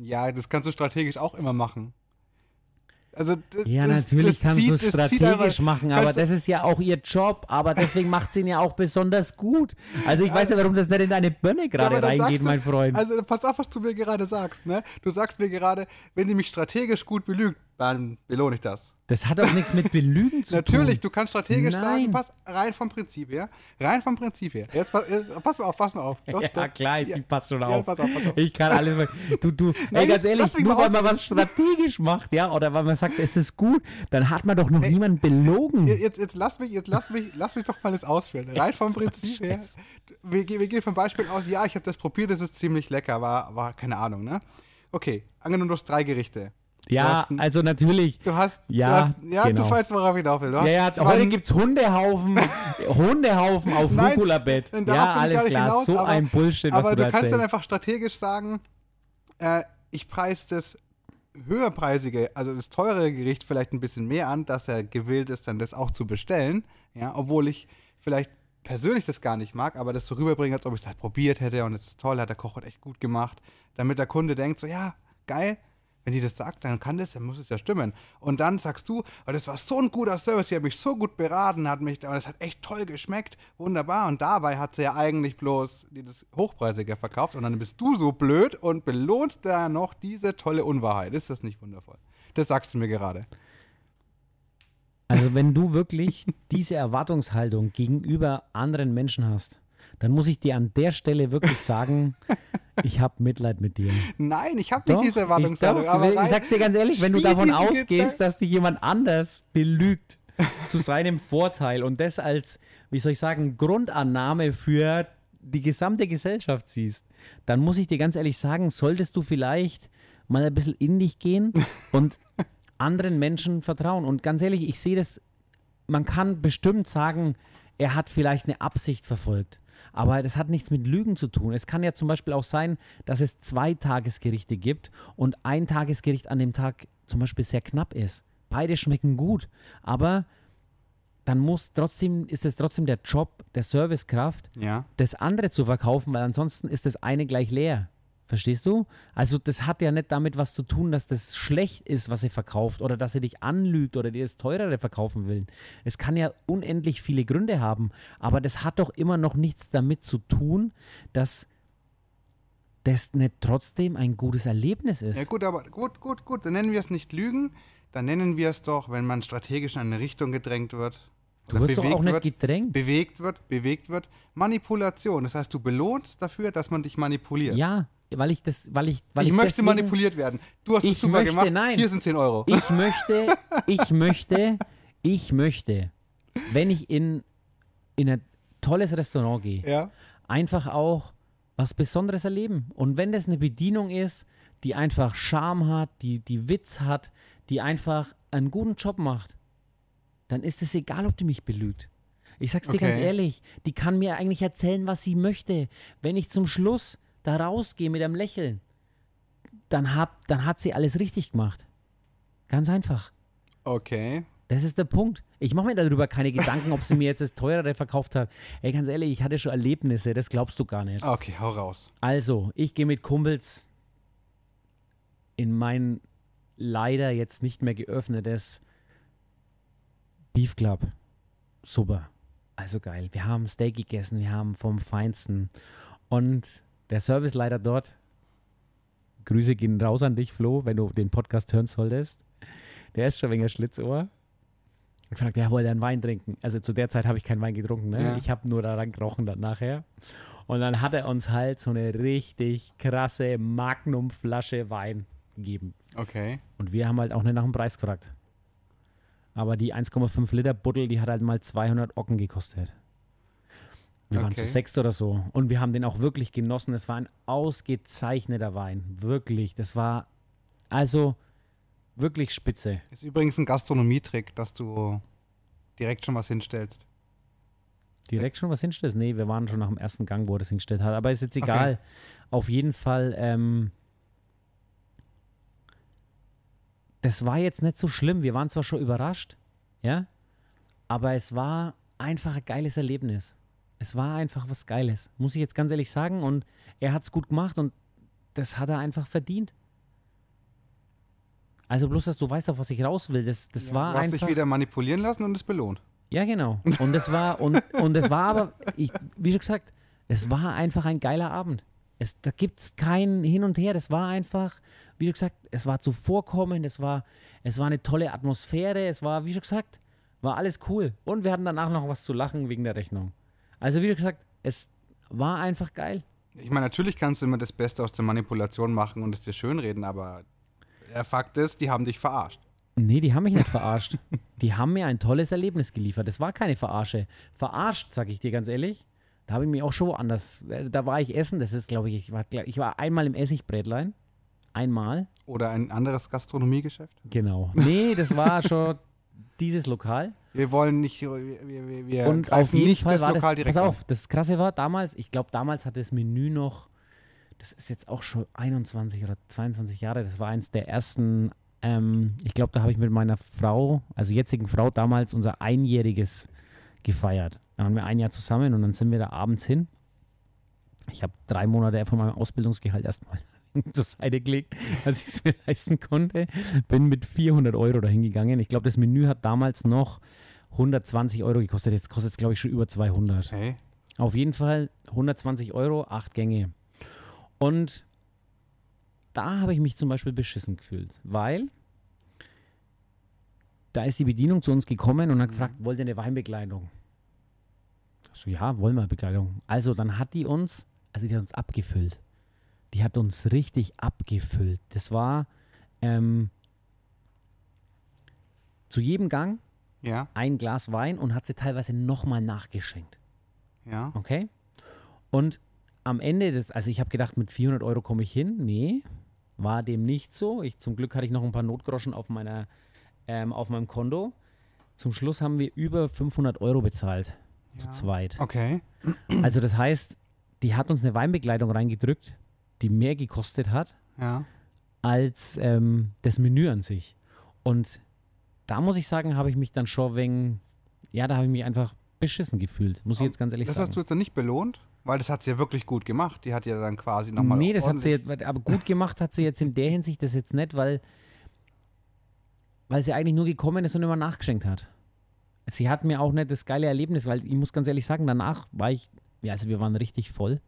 Speaker 2: Ja, das kannst du strategisch auch immer machen. Also, d-
Speaker 1: Ja,
Speaker 2: das,
Speaker 1: natürlich
Speaker 2: das
Speaker 1: kannst du
Speaker 2: das zieht
Speaker 1: strategisch machen, aber das ist ja auch ihr Job, aber deswegen macht sie ihn ja auch besonders gut. Also ich weiß ja, warum das nicht in deine Birne
Speaker 2: Ja,
Speaker 1: gerade
Speaker 2: dann
Speaker 1: reingeht,
Speaker 2: du-
Speaker 1: mein Freund.
Speaker 2: Also pass auf, was du mir gerade sagst. Ne? Du sagst mir gerade, wenn die mich strategisch gut belügt, dann belohne ich das.
Speaker 1: Das hat auch nichts mit Belügen zu
Speaker 2: Natürlich,
Speaker 1: tun.
Speaker 2: du kannst strategisch sagen,
Speaker 1: Nein.
Speaker 2: pass rein vom Prinzip her. Rein vom Prinzip her. Jetzt pass, äh, pass mal auf, pass mal auf. Doch,
Speaker 1: Ja,
Speaker 2: doch.
Speaker 1: klar, ich
Speaker 2: Ja.
Speaker 1: pass schon
Speaker 2: Ja,
Speaker 1: auf.
Speaker 2: pass auf, pass auf.
Speaker 1: Ich kann alles. Du, du, ey,
Speaker 2: Nein,
Speaker 1: ganz
Speaker 2: jetzt
Speaker 1: ehrlich, nur weil man was strategisch macht, ja, oder weil man sagt, es ist gut, dann hat man doch noch niemanden belogen.
Speaker 2: Jetzt, jetzt lass mich, jetzt lass mich, lass mich doch mal das ausführen. Rein vom Prinzip her. Wir, gehen- wir gehen vom Beispiel aus, ja, ich habe das probiert, das ist ziemlich lecker, war, war keine Ahnung, ne? Okay, angenommen, du hast drei Gerichte.
Speaker 1: Ja,
Speaker 2: ein-
Speaker 1: also natürlich.
Speaker 2: Du hast,
Speaker 1: Ja,
Speaker 2: du hast, ja,
Speaker 1: genau.
Speaker 2: du weißt, worauf ich will.
Speaker 1: Ja, ja, heute gibt es Hundehaufen, Hundehaufen auf Rucola-Bett. Ja, alles klar,
Speaker 2: hinaus,
Speaker 1: so
Speaker 2: aber,
Speaker 1: ein Bullshit, was
Speaker 2: aber
Speaker 1: du
Speaker 2: du kannst dann einfach strategisch sagen, äh, ich preise das höherpreisige, also das teure Gericht vielleicht ein bisschen mehr an, dass er gewillt ist, dann das auch zu bestellen. Ja, obwohl ich vielleicht persönlich das gar nicht mag, aber das so rüberbringen, als ob ich es halt probiert hätte und es ist toll, hat der Koch hat echt gut gemacht, damit der Kunde denkt so, ja, geil, wenn die das sagt, dann kann das, dann muss es ja stimmen. Und dann sagst du, oh, das war so ein guter Service, sie hat mich so gut beraten, hat mich, es hat echt toll geschmeckt, wunderbar. Und dabei hat sie ja eigentlich bloß dieses Hochpreisige verkauft und dann bist du so blöd und belohnst da noch diese tolle Unwahrheit. Ist das nicht wundervoll? Das sagst du mir gerade.
Speaker 1: Also wenn du wirklich diese Erwartungshaltung gegenüber anderen Menschen hast, dann muss ich dir an der Stelle wirklich sagen, ich habe Mitleid mit dir.
Speaker 2: Nein, ich habe nicht diese
Speaker 1: ich,
Speaker 2: Erwartungshaltung.
Speaker 1: doch,
Speaker 2: aber
Speaker 1: ich
Speaker 2: rein-
Speaker 1: sag's dir ganz ehrlich, wenn du davon ausgehst, dass dich jemand anders belügt zu seinem Vorteil und das als, wie soll ich sagen, Grundannahme für die gesamte Gesellschaft siehst, dann muss ich dir ganz ehrlich sagen, solltest du vielleicht mal ein bisschen in dich gehen und anderen Menschen vertrauen. Und ganz ehrlich, ich sehe das, man kann bestimmt sagen, er hat vielleicht eine Absicht verfolgt. Aber das hat nichts mit Lügen zu tun. Es kann ja zum Beispiel auch sein, dass es zwei Tagesgerichte gibt und ein Tagesgericht an dem Tag zum Beispiel sehr knapp ist. Beide schmecken gut, aber dann muss trotzdem, ist es trotzdem der Job der Servicekraft,
Speaker 2: Ja.
Speaker 1: das andere zu verkaufen, weil ansonsten ist das eine gleich leer. Verstehst du? Also das hat ja nicht damit was zu tun, dass das schlecht ist, was sie verkauft oder dass sie dich anlügt oder dir das teurere verkaufen will. Es kann ja unendlich viele Gründe haben, aber das hat doch immer noch nichts damit zu tun, dass das nicht trotzdem ein gutes Erlebnis ist.
Speaker 2: Ja, gut, aber gut, gut, gut. Dann nennen wir es nicht Lügen. Dann nennen wir es doch, wenn man strategisch in eine Richtung gedrängt wird.
Speaker 1: du wirst doch auch nicht
Speaker 2: wird,
Speaker 1: gedrängt.
Speaker 2: bewegt wird, bewegt wird. Manipulation. Das heißt, du belohnst dafür, dass man dich manipuliert.
Speaker 1: Ja, weil ich das, weil ich, weil
Speaker 2: ich,
Speaker 1: ich
Speaker 2: möchte
Speaker 1: deswegen,
Speaker 2: manipuliert werden. Du hast es super
Speaker 1: möchte-
Speaker 2: gemacht.
Speaker 1: nein.
Speaker 2: Hier sind 10 Euro.
Speaker 1: Ich möchte, ich möchte, ich möchte, wenn ich in, in ein tolles Restaurant gehe,
Speaker 2: ja.
Speaker 1: einfach auch was Besonderes erleben. Und wenn das eine Bedienung ist, die einfach Charme hat, die, die Witz hat, die einfach einen guten Job macht, dann ist es egal, ob die mich belügt. Ich sag's dir ganz
Speaker 2: Okay.
Speaker 1: ehrlich, die kann mir eigentlich erzählen, was sie möchte. Wenn ich zum Schluss da rausgehe mit einem Lächeln, dann, hab, dann hat sie alles richtig gemacht. Ganz einfach.
Speaker 2: Okay.
Speaker 1: Das ist der Punkt. Ich mache mir darüber keine Gedanken, ob sie mir jetzt das teurere verkauft hat. Ey, ganz ehrlich, ich hatte schon Erlebnisse, das glaubst du gar nicht.
Speaker 2: Okay, hau raus.
Speaker 1: Also, ich gehe mit Kumpels in mein leider jetzt nicht mehr geöffnetes Beef Club. Super. Also geil. Wir haben Steak gegessen, wir haben vom Feinsten. Und der Serviceleiter dort, Grüße gehen raus an dich, Flo, wenn du den Podcast hören solltest. Der ist schon wegen Schlitzohr. Ich fragte, ja, wollte er einen Wein trinken? Also zu der Zeit habe ich keinen Wein getrunken, ne?
Speaker 2: Ja.
Speaker 1: Ich habe nur daran gerochen dann nachher. Und dann hat er uns halt so eine richtig krasse Magnum-Flasche Wein gegeben.
Speaker 2: Okay.
Speaker 1: Und wir haben halt auch nicht nach dem Preis gefragt. Aber die 1,5 Liter Buddel, die hat halt mal 200 Ocken gekostet. Wir waren
Speaker 2: Okay.
Speaker 1: zu sechst oder so. Und wir haben den auch wirklich genossen. Es war ein ausgezeichneter Wein. Wirklich. Das war also wirklich spitze.
Speaker 2: Ist übrigens ein Gastronomietrick, dass du direkt schon was hinstellst.
Speaker 1: Direkt schon was hinstellst? Nee, wir waren schon nach dem ersten Gang, wo er das hingestellt hat. Aber ist jetzt egal. Auf jeden Fall, ähm, das war jetzt nicht so schlimm. Wir waren zwar schon überrascht, ja, aber es war einfach ein geiles Erlebnis. Es war einfach was Geiles, muss ich jetzt ganz ehrlich sagen. Und er hat es gut gemacht und das hat er einfach verdient. Also bloß, dass du weißt, auf was ich raus will. Das, das war
Speaker 2: du hast
Speaker 1: einfach.
Speaker 2: dich wieder manipulieren lassen und es belohnt.
Speaker 1: Ja, genau. Und es war, und, und es war aber, ich, wie schon gesagt, es war einfach ein geiler Abend. Es, da gibt es kein Hin und Her. Das war einfach, wie schon gesagt, es war zuvorkommend, es war, es war eine tolle Atmosphäre, es war, wie schon gesagt, war alles cool. Und wir hatten danach noch was zu lachen wegen der Rechnung. Also, wie gesagt, es war einfach geil.
Speaker 2: Ich meine, natürlich kannst du immer das Beste aus der Manipulation machen und es dir schönreden, aber der Fakt ist, die haben dich verarscht.
Speaker 1: Nee, die haben mich nicht verarscht. Die haben mir ein tolles Erlebnis geliefert. Das war keine Verarsche. Verarscht, sag ich dir ganz ehrlich. Da habe ich mich auch schon woanders. äh, Da war ich essen. Das ist, glaube ich, ich war, ich war einmal im Essigbrätlein. Einmal.
Speaker 2: Oder ein anderes Gastronomiegeschäft.
Speaker 1: Genau. Nee, das war schon dieses Lokal.
Speaker 2: Wir wollen nicht, wir, wir, wir
Speaker 1: Und auf jeden
Speaker 2: nicht
Speaker 1: Fall
Speaker 2: das
Speaker 1: war
Speaker 2: Lokal
Speaker 1: das.
Speaker 2: direkt
Speaker 1: Pass
Speaker 2: an.
Speaker 1: auf, das Krasse war damals, ich glaube, damals hatte das Menü noch. Das ist jetzt auch schon 21 oder 22 Jahre. Das war eins der ersten. Ähm, ich glaube, da habe ich mit meiner Frau, also jetzigen Frau, damals unser Einjähriges gefeiert. Dann waren wir ein Jahr zusammen und dann sind wir da abends hin. Ich habe drei Monate von meinem Ausbildungsgehalt erstmal zur Seite gelegt, als ich es mir leisten konnte. Bin mit 400 Euro dahin gegangen. Ich glaube, das Menü hat damals noch 120 Euro gekostet. Jetzt kostet es, glaube ich, schon über 200.
Speaker 2: Okay.
Speaker 1: Auf jeden Fall 120 Euro, acht Gänge. Und da habe ich mich zum Beispiel beschissen gefühlt, weil da ist die Bedienung zu uns gekommen und hat gefragt, wollt ihr eine Weinbegleitung? So, ja, wollen wir Begleitung. Also dann hat die uns, also die hat uns abgefüllt. Die hat uns richtig abgefüllt. Das war ähm, zu jedem Gang
Speaker 2: Ja,
Speaker 1: ein Glas Wein und hat sie teilweise nochmal nachgeschenkt.
Speaker 2: ja.
Speaker 1: Okay? Und am Ende des, also ich habe gedacht, mit 400 Euro komme ich hin. Nee, war dem nicht so. Ich, zum Glück hatte ich noch ein paar Notgroschen auf, meiner, ähm, auf meinem Konto. Zum Schluss haben wir über 500 Euro bezahlt. Zu
Speaker 2: Ja.
Speaker 1: zweit.
Speaker 2: Okay.
Speaker 1: Also das heißt, die hat uns eine Weinbegleitung reingedrückt, die mehr gekostet hat
Speaker 2: Ja.
Speaker 1: als ähm, das Menü an sich. Und da muss ich sagen, habe ich mich dann schon wegen, ja, da habe ich mich einfach beschissen gefühlt, muss ich jetzt ganz ehrlich
Speaker 2: Das
Speaker 1: sagen.
Speaker 2: hast du jetzt dann nicht belohnt? Weil das hat sie ja wirklich gut gemacht. Die hat ja dann quasi nochmal.
Speaker 1: Nee, das hat sie jetzt, aber gut gemacht hat sie jetzt in der Hinsicht das jetzt nicht, weil, weil sie eigentlich nur gekommen ist und immer nachgeschenkt hat. Sie hat mir auch nicht das geile Erlebnis, weil ich muss ganz ehrlich sagen, danach war ich, ja, also wir waren richtig voll.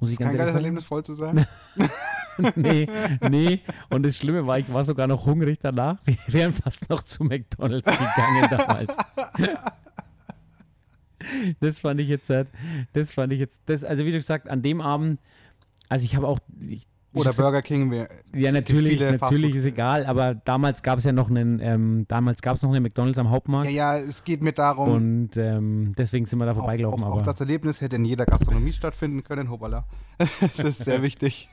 Speaker 1: Muss ich ganz
Speaker 2: kein geiles
Speaker 1: sagen.
Speaker 2: Erlebnis, voll zu sein.
Speaker 1: nee, nee. Und das Schlimme war, ich war sogar noch hungrig danach. Wir wären fast noch zu McDonalds gegangen damals. Das fand ich jetzt, das fand ich jetzt, das, also wie du gesagt, an dem Abend, also ich habe auch, ich,
Speaker 2: Oder Burger King. Wir,
Speaker 1: ja, natürlich, natürlich ist egal, aber damals gab es ja noch einen, ähm, damals gab es noch einen McDonalds am Hauptmarkt.
Speaker 2: Ja, ja, es geht mir darum.
Speaker 1: Und ähm, deswegen sind wir da vorbeigelaufen.
Speaker 2: Auch,
Speaker 1: auch,
Speaker 2: auch, das Erlebnis hätte in jeder Gastronomie stattfinden können, hoppala. das ist sehr wichtig.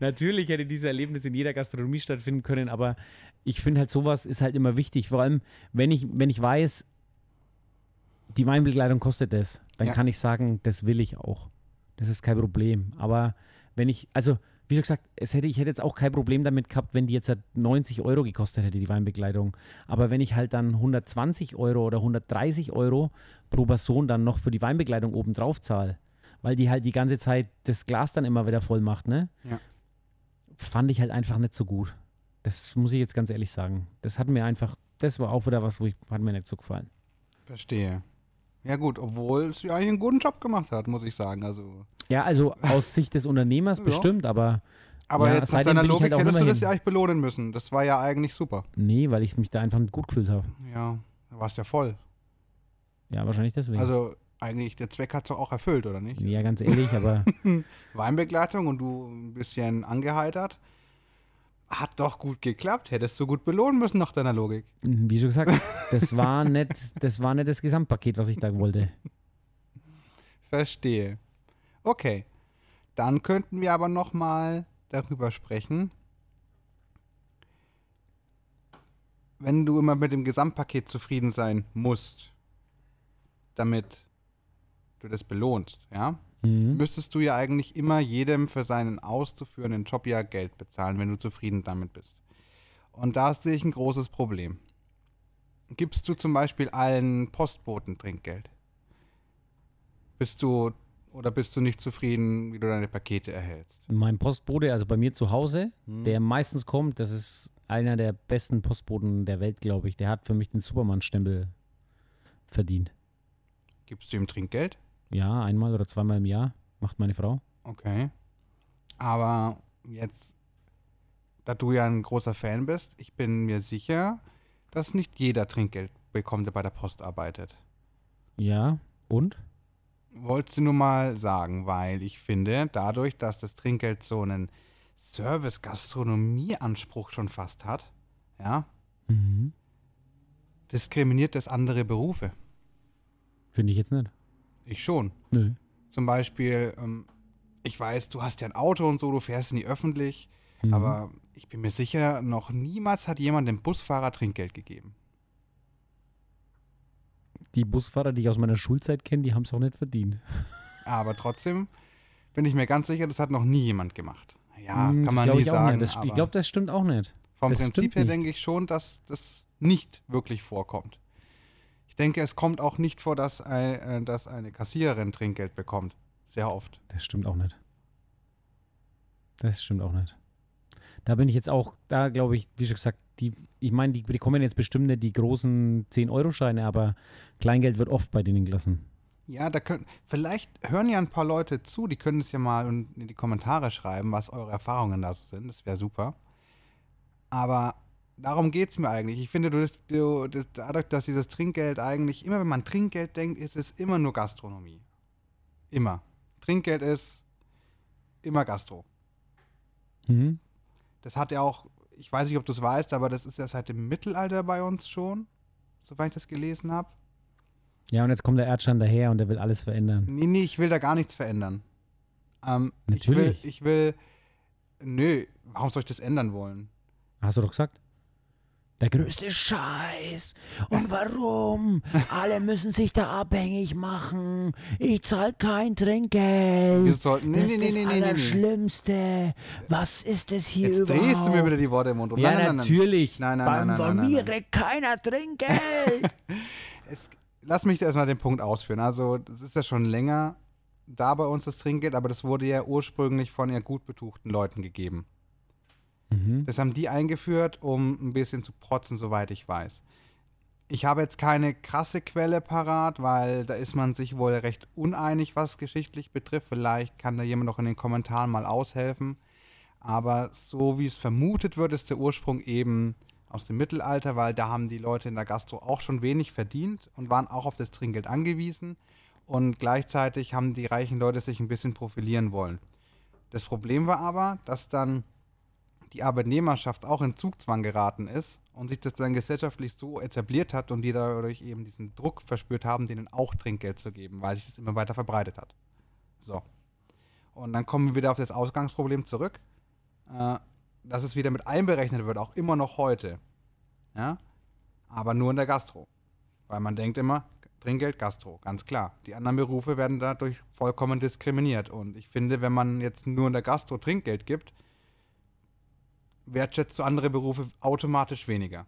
Speaker 1: natürlich hätte dieses Erlebnis in jeder Gastronomie stattfinden können, aber ich finde halt sowas ist halt immer wichtig. Vor allem, wenn ich, wenn ich weiß, die Weinbegleitung kostet das, dann ja. kann ich sagen, das will ich auch. Das ist kein Problem. Aber wenn ich, also wie gesagt, es hätte, ich hätte jetzt auch kein Problem damit gehabt, wenn die jetzt 90 halt Euro gekostet hätte, die Weinbegleitung. Aber wenn ich halt dann 120 Euro oder 130 Euro pro Person dann noch für die Weinbegleitung obendrauf zahle, weil die halt die ganze Zeit das Glas dann immer wieder voll macht, ne? Ja. Fand ich halt einfach nicht so gut. Das muss ich jetzt ganz ehrlich sagen. Das hat mir einfach, das war auch wieder was, wo ich, hat mir nicht so gefallen.
Speaker 2: Verstehe. Ja gut, obwohl es ja eigentlich einen guten Job gemacht hat, muss ich sagen. Also
Speaker 1: ja, also aus Sicht des Unternehmers ja. bestimmt, aber.
Speaker 2: Aber ja, jetzt nach deiner Logik halt hättest du das ja eigentlich belohnen müssen. Das war ja eigentlich super.
Speaker 1: Nee, weil ich mich da einfach gut gefühlt habe.
Speaker 2: Ja, du warst ja voll.
Speaker 1: Ja, wahrscheinlich deswegen.
Speaker 2: Also eigentlich, der Zweck hat es auch erfüllt, oder nicht?
Speaker 1: Ja, ganz ehrlich, aber.
Speaker 2: Weinbegleitung und du ein bisschen angeheitert. Hat doch gut geklappt. Hättest du gut belohnen müssen nach deiner Logik.
Speaker 1: Wie schon gesagt, das war nicht das, war nicht das Gesamtpaket, was ich da wollte.
Speaker 2: Verstehe. Okay. Dann könnten wir aber noch mal darüber sprechen. Wenn du immer mit dem Gesamtpaket zufrieden sein musst, damit du das belohnst, ja, mhm. müsstest du ja eigentlich immer jedem für seinen auszuführenden Job ja Geld bezahlen, wenn du zufrieden damit bist. Und da sehe ich ein großes Problem. Gibst du zum Beispiel allen Postboten Trinkgeld? Bist du oder bist du nicht zufrieden, wie du deine Pakete erhältst?
Speaker 1: Mein Postbote, also bei mir zu Hause, hm. der meistens kommt, das ist einer der besten Postboten der Welt, glaube ich. Der hat für mich den Superman-Stempel verdient.
Speaker 2: Gibst du ihm Trinkgeld?
Speaker 1: Ja, einmal oder zweimal im Jahr macht meine Frau.
Speaker 2: Okay. Aber jetzt, da du ja ein großer Fan bist, ich bin mir sicher, dass nicht jeder Trinkgeld bekommt, der bei der Post arbeitet.
Speaker 1: Ja, und?
Speaker 2: wollte nur mal sagen, weil ich finde, dadurch, dass das Trinkgeld so einen Service-Gastronomie-Anspruch schon fast hat, ja, mhm. diskriminiert das andere Berufe.
Speaker 1: Finde ich jetzt nicht.
Speaker 2: Ich schon.
Speaker 1: Nö.
Speaker 2: Zum Beispiel, ähm, ich weiß, du hast ja ein Auto und so, du fährst nie öffentlich, mhm. aber ich bin mir sicher, noch niemals hat jemand dem Busfahrer Trinkgeld gegeben
Speaker 1: die Busfahrer, die ich aus meiner Schulzeit kenne, die haben es auch nicht verdient.
Speaker 2: Aber trotzdem bin ich mir ganz sicher, das hat noch nie jemand gemacht. Ja, hm, kann man nie sagen.
Speaker 1: Das, ich glaube, das stimmt auch nicht.
Speaker 2: Vom
Speaker 1: das
Speaker 2: Prinzip her denke ich schon, dass das nicht wirklich vorkommt. Ich denke, es kommt auch nicht vor, dass, ein, äh, dass eine Kassiererin Trinkgeld bekommt. Sehr oft.
Speaker 1: Das stimmt auch nicht. Das stimmt auch nicht. Da bin ich jetzt auch, da glaube ich, wie schon gesagt, die, ich meine, die bekommen jetzt bestimmt nicht die großen 10-Euro-Scheine, aber Kleingeld wird oft bei denen gelassen.
Speaker 2: Ja, da können, vielleicht hören ja ein paar Leute zu, die können es ja mal in die Kommentare schreiben, was eure Erfahrungen da so sind. Das wäre super. Aber darum geht es mir eigentlich. Ich finde, du, du, dadurch, dass dieses Trinkgeld eigentlich, immer wenn man Trinkgeld denkt, ist es immer nur Gastronomie. Immer. Trinkgeld ist immer Gastro. Mhm. Das hat ja auch ich weiß nicht, ob du es weißt, aber das ist ja seit dem Mittelalter bei uns schon, soweit ich das gelesen habe.
Speaker 1: Ja, und jetzt kommt der Erdschein daher und der will alles verändern.
Speaker 2: Nee, nee, ich will da gar nichts verändern. Ähm,
Speaker 1: Natürlich.
Speaker 2: Ich will, ich will, nö, warum soll ich das ändern wollen?
Speaker 1: Hast du doch gesagt. Der größte Scheiß. Und warum? Alle müssen sich da abhängig machen. Ich zahle kein Trinkgeld.
Speaker 2: Wir sollten, nee,
Speaker 1: das
Speaker 2: nee, nee,
Speaker 1: ist das
Speaker 2: nee,
Speaker 1: Allerschlimmste. Was ist das hier
Speaker 2: Jetzt
Speaker 1: überhaupt?
Speaker 2: drehst du mir wieder die Worte im Mund.
Speaker 1: ja, nein, nein, natürlich.
Speaker 2: Nein, nein, nein, nein,
Speaker 1: Von mir kriegt keiner Trinkgeld.
Speaker 2: es, lass mich erstmal den Punkt ausführen. Also, das ist ja schon länger da bei uns das Trinkgeld, aber das wurde ja ursprünglich von eher gut betuchten Leuten gegeben. Mhm. Das haben die eingeführt, um ein bisschen zu protzen, soweit ich weiß. Ich habe jetzt keine krasse Quelle parat, weil da ist man sich wohl recht uneinig, was geschichtlich betrifft. Vielleicht kann da jemand noch in den Kommentaren mal aushelfen. Aber so wie es vermutet wird, ist der Ursprung eben aus dem Mittelalter, weil da haben die Leute in der Gastro auch schon wenig verdient und waren auch auf das Trinkgeld angewiesen. Und gleichzeitig haben die reichen Leute sich ein bisschen profilieren wollen. Das Problem war aber, dass dann die Arbeitnehmerschaft auch in Zugzwang geraten ist und sich das dann gesellschaftlich so etabliert hat und die dadurch eben diesen Druck verspürt haben, denen auch Trinkgeld zu geben, weil sich das immer weiter verbreitet hat. So. Und dann kommen wir wieder auf das Ausgangsproblem zurück, äh, dass es wieder mit einberechnet wird, auch immer noch heute. Ja? Aber nur in der Gastro. Weil man denkt immer, Trinkgeld, Gastro, ganz klar. Die anderen Berufe werden dadurch vollkommen diskriminiert. Und ich finde, wenn man jetzt nur in der Gastro Trinkgeld gibt, wertschätzt du andere Berufe automatisch weniger.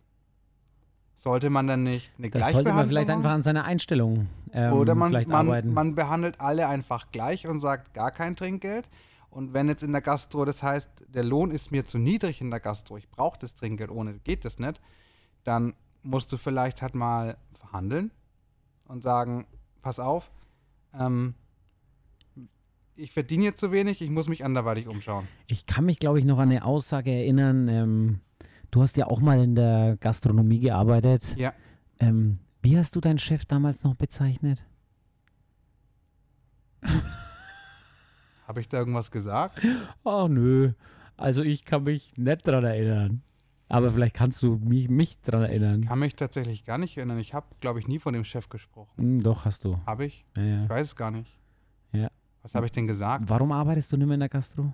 Speaker 2: Sollte man dann nicht eine
Speaker 1: Das sollte man vielleicht einfach an seiner Einstellung ähm,
Speaker 2: oder man,
Speaker 1: vielleicht
Speaker 2: man,
Speaker 1: arbeiten.
Speaker 2: man behandelt alle einfach gleich und sagt gar kein Trinkgeld. Und wenn jetzt in der Gastro, das heißt, der Lohn ist mir zu niedrig in der Gastro, ich brauche das Trinkgeld, ohne geht das nicht, dann musst du vielleicht halt mal verhandeln und sagen, pass auf, ähm, ich verdiene jetzt zu wenig, ich muss mich anderweitig umschauen.
Speaker 1: Ich kann mich, glaube ich, noch an eine Aussage erinnern. Ähm, du hast ja auch mal in der Gastronomie gearbeitet.
Speaker 2: Ja.
Speaker 1: Ähm, wie hast du deinen Chef damals noch bezeichnet?
Speaker 2: Habe ich da irgendwas gesagt?
Speaker 1: Oh nö. Also ich kann mich nicht dran erinnern. Aber vielleicht kannst du mich, mich dran erinnern.
Speaker 2: Kann mich tatsächlich gar nicht erinnern. Ich habe, glaube ich, nie von dem Chef gesprochen.
Speaker 1: Hm, doch, hast du.
Speaker 2: Habe ich?
Speaker 1: Ja, ja.
Speaker 2: Ich weiß es gar nicht.
Speaker 1: Ja.
Speaker 2: Was habe ich denn gesagt?
Speaker 1: Warum arbeitest du nicht mehr in der Gastro?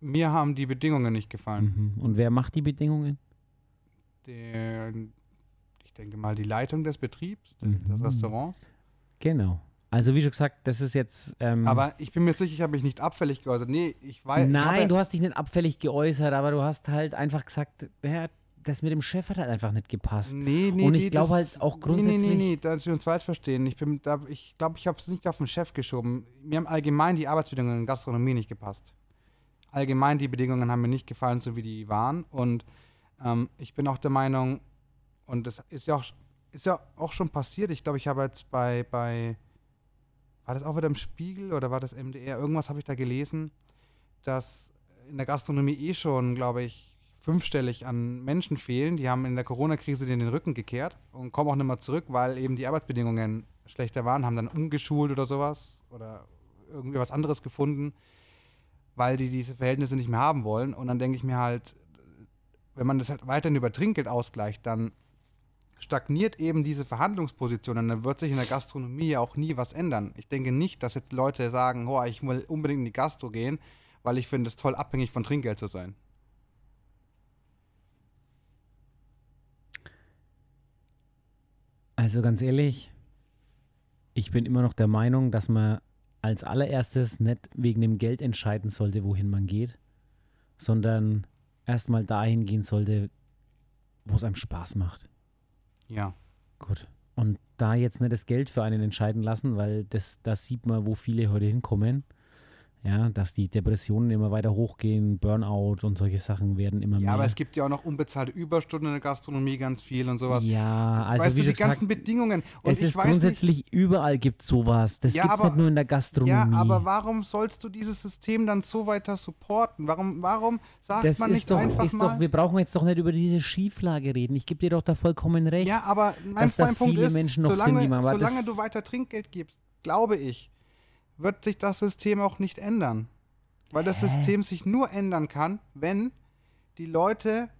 Speaker 2: Mir haben die Bedingungen nicht gefallen.
Speaker 1: Mhm. Und wer macht die Bedingungen?
Speaker 2: Der, ich denke mal, die Leitung des Betriebs,
Speaker 1: Mhm.
Speaker 2: des Restaurants.
Speaker 1: Genau. Also wie schon gesagt, das ist jetzt. Ähm,
Speaker 2: Aber ich bin mir sicher, ich habe mich nicht abfällig geäußert. Nee, ich weiß. ich
Speaker 1: Nein,
Speaker 2: habe,
Speaker 1: du hast dich nicht abfällig geäußert, aber du hast halt einfach gesagt, ja, das mit dem Chef hat halt einfach nicht gepasst.
Speaker 2: Nee, nee,
Speaker 1: Und ich
Speaker 2: nee,
Speaker 1: glaube halt auch
Speaker 2: Nee,
Speaker 1: grundsätzlich-
Speaker 2: nee, nee, nee, da wir uns falsch verstehen. Ich bin da, ich glaube, ich habe es nicht auf den Chef geschoben. Mir haben allgemein die Arbeitsbedingungen in der Gastronomie nicht gepasst. Allgemein die Bedingungen haben mir nicht gefallen, so wie die waren. Und ähm, ich bin auch der Meinung, und das ist ja auch, ist ja auch schon passiert. Ich glaube, ich habe jetzt bei, bei, war das auch wieder im Spiegel oder war das MDR? Irgendwas habe ich da gelesen, dass in der Gastronomie eh schon, glaube ich, fünfstellig an Menschen fehlen. Die haben in der Corona-Krise den Rücken gekehrt und kommen auch nicht mehr zurück, weil eben die Arbeitsbedingungen schlechter waren, haben dann umgeschult oder sowas oder irgendwie was anderes gefunden, weil die diese Verhältnisse nicht mehr haben wollen. Und dann denke ich mir halt, wenn man das halt weiterhin über Trinkgeld ausgleicht, dann stagniert eben diese Verhandlungsposition und dann wird sich in der Gastronomie ja auch nie was ändern. Ich denke nicht, dass jetzt Leute sagen, oh, ich will unbedingt in die Gastro gehen, weil ich finde es toll, abhängig von Trinkgeld zu sein.
Speaker 1: Also ganz ehrlich, ich bin immer noch der Meinung, dass man als allererstes nicht wegen dem Geld entscheiden sollte, wohin man geht, sondern erstmal dahin gehen sollte, wo es einem Spaß macht.
Speaker 2: Ja.
Speaker 1: Gut. Und da jetzt nicht das Geld für einen entscheiden lassen, weil das, das sieht man, wo viele heute hinkommen. Ja, dass die Depressionen immer weiter hochgehen, Burnout und solche Sachen werden immer
Speaker 2: Ja,
Speaker 1: mehr.
Speaker 2: aber es gibt ja auch noch unbezahlte Überstunden in der Gastronomie ganz viel und sowas.
Speaker 1: ja, also
Speaker 2: weißt
Speaker 1: wie
Speaker 2: du, die ganzen
Speaker 1: gesagt,
Speaker 2: Bedingungen. Und
Speaker 1: es ist
Speaker 2: weiß nicht,
Speaker 1: grundsätzlich überall gibt sowas. Das
Speaker 2: Ja,
Speaker 1: gibt es nicht nur in der Gastronomie.
Speaker 2: ja, aber warum sollst du dieses System dann so weiter supporten? Warum, warum sagt
Speaker 1: das
Speaker 2: man nicht
Speaker 1: doch,
Speaker 2: einfach
Speaker 1: ist
Speaker 2: mal?
Speaker 1: doch, wir brauchen jetzt doch nicht über diese Schieflage reden. Ich gebe dir doch da vollkommen recht.
Speaker 2: ja, aber mein,
Speaker 1: dass da
Speaker 2: mein Punkt
Speaker 1: viele
Speaker 2: ist,
Speaker 1: Menschen noch sind,
Speaker 2: solange,
Speaker 1: die man- aber
Speaker 2: solange du weiter Trinkgeld gibst, glaube ich, wird sich das System auch nicht ändern. Weil das System sich nur ändern kann, wenn die Leute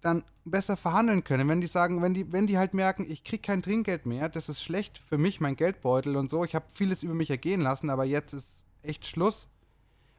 Speaker 2: dann besser verhandeln können. Wenn die sagen, wenn die, wenn die halt merken, ich kriege kein Trinkgeld mehr, das ist schlecht für mich, mein Geldbeutel und so, ich habe vieles über mich ergehen lassen, aber jetzt ist echt Schluss.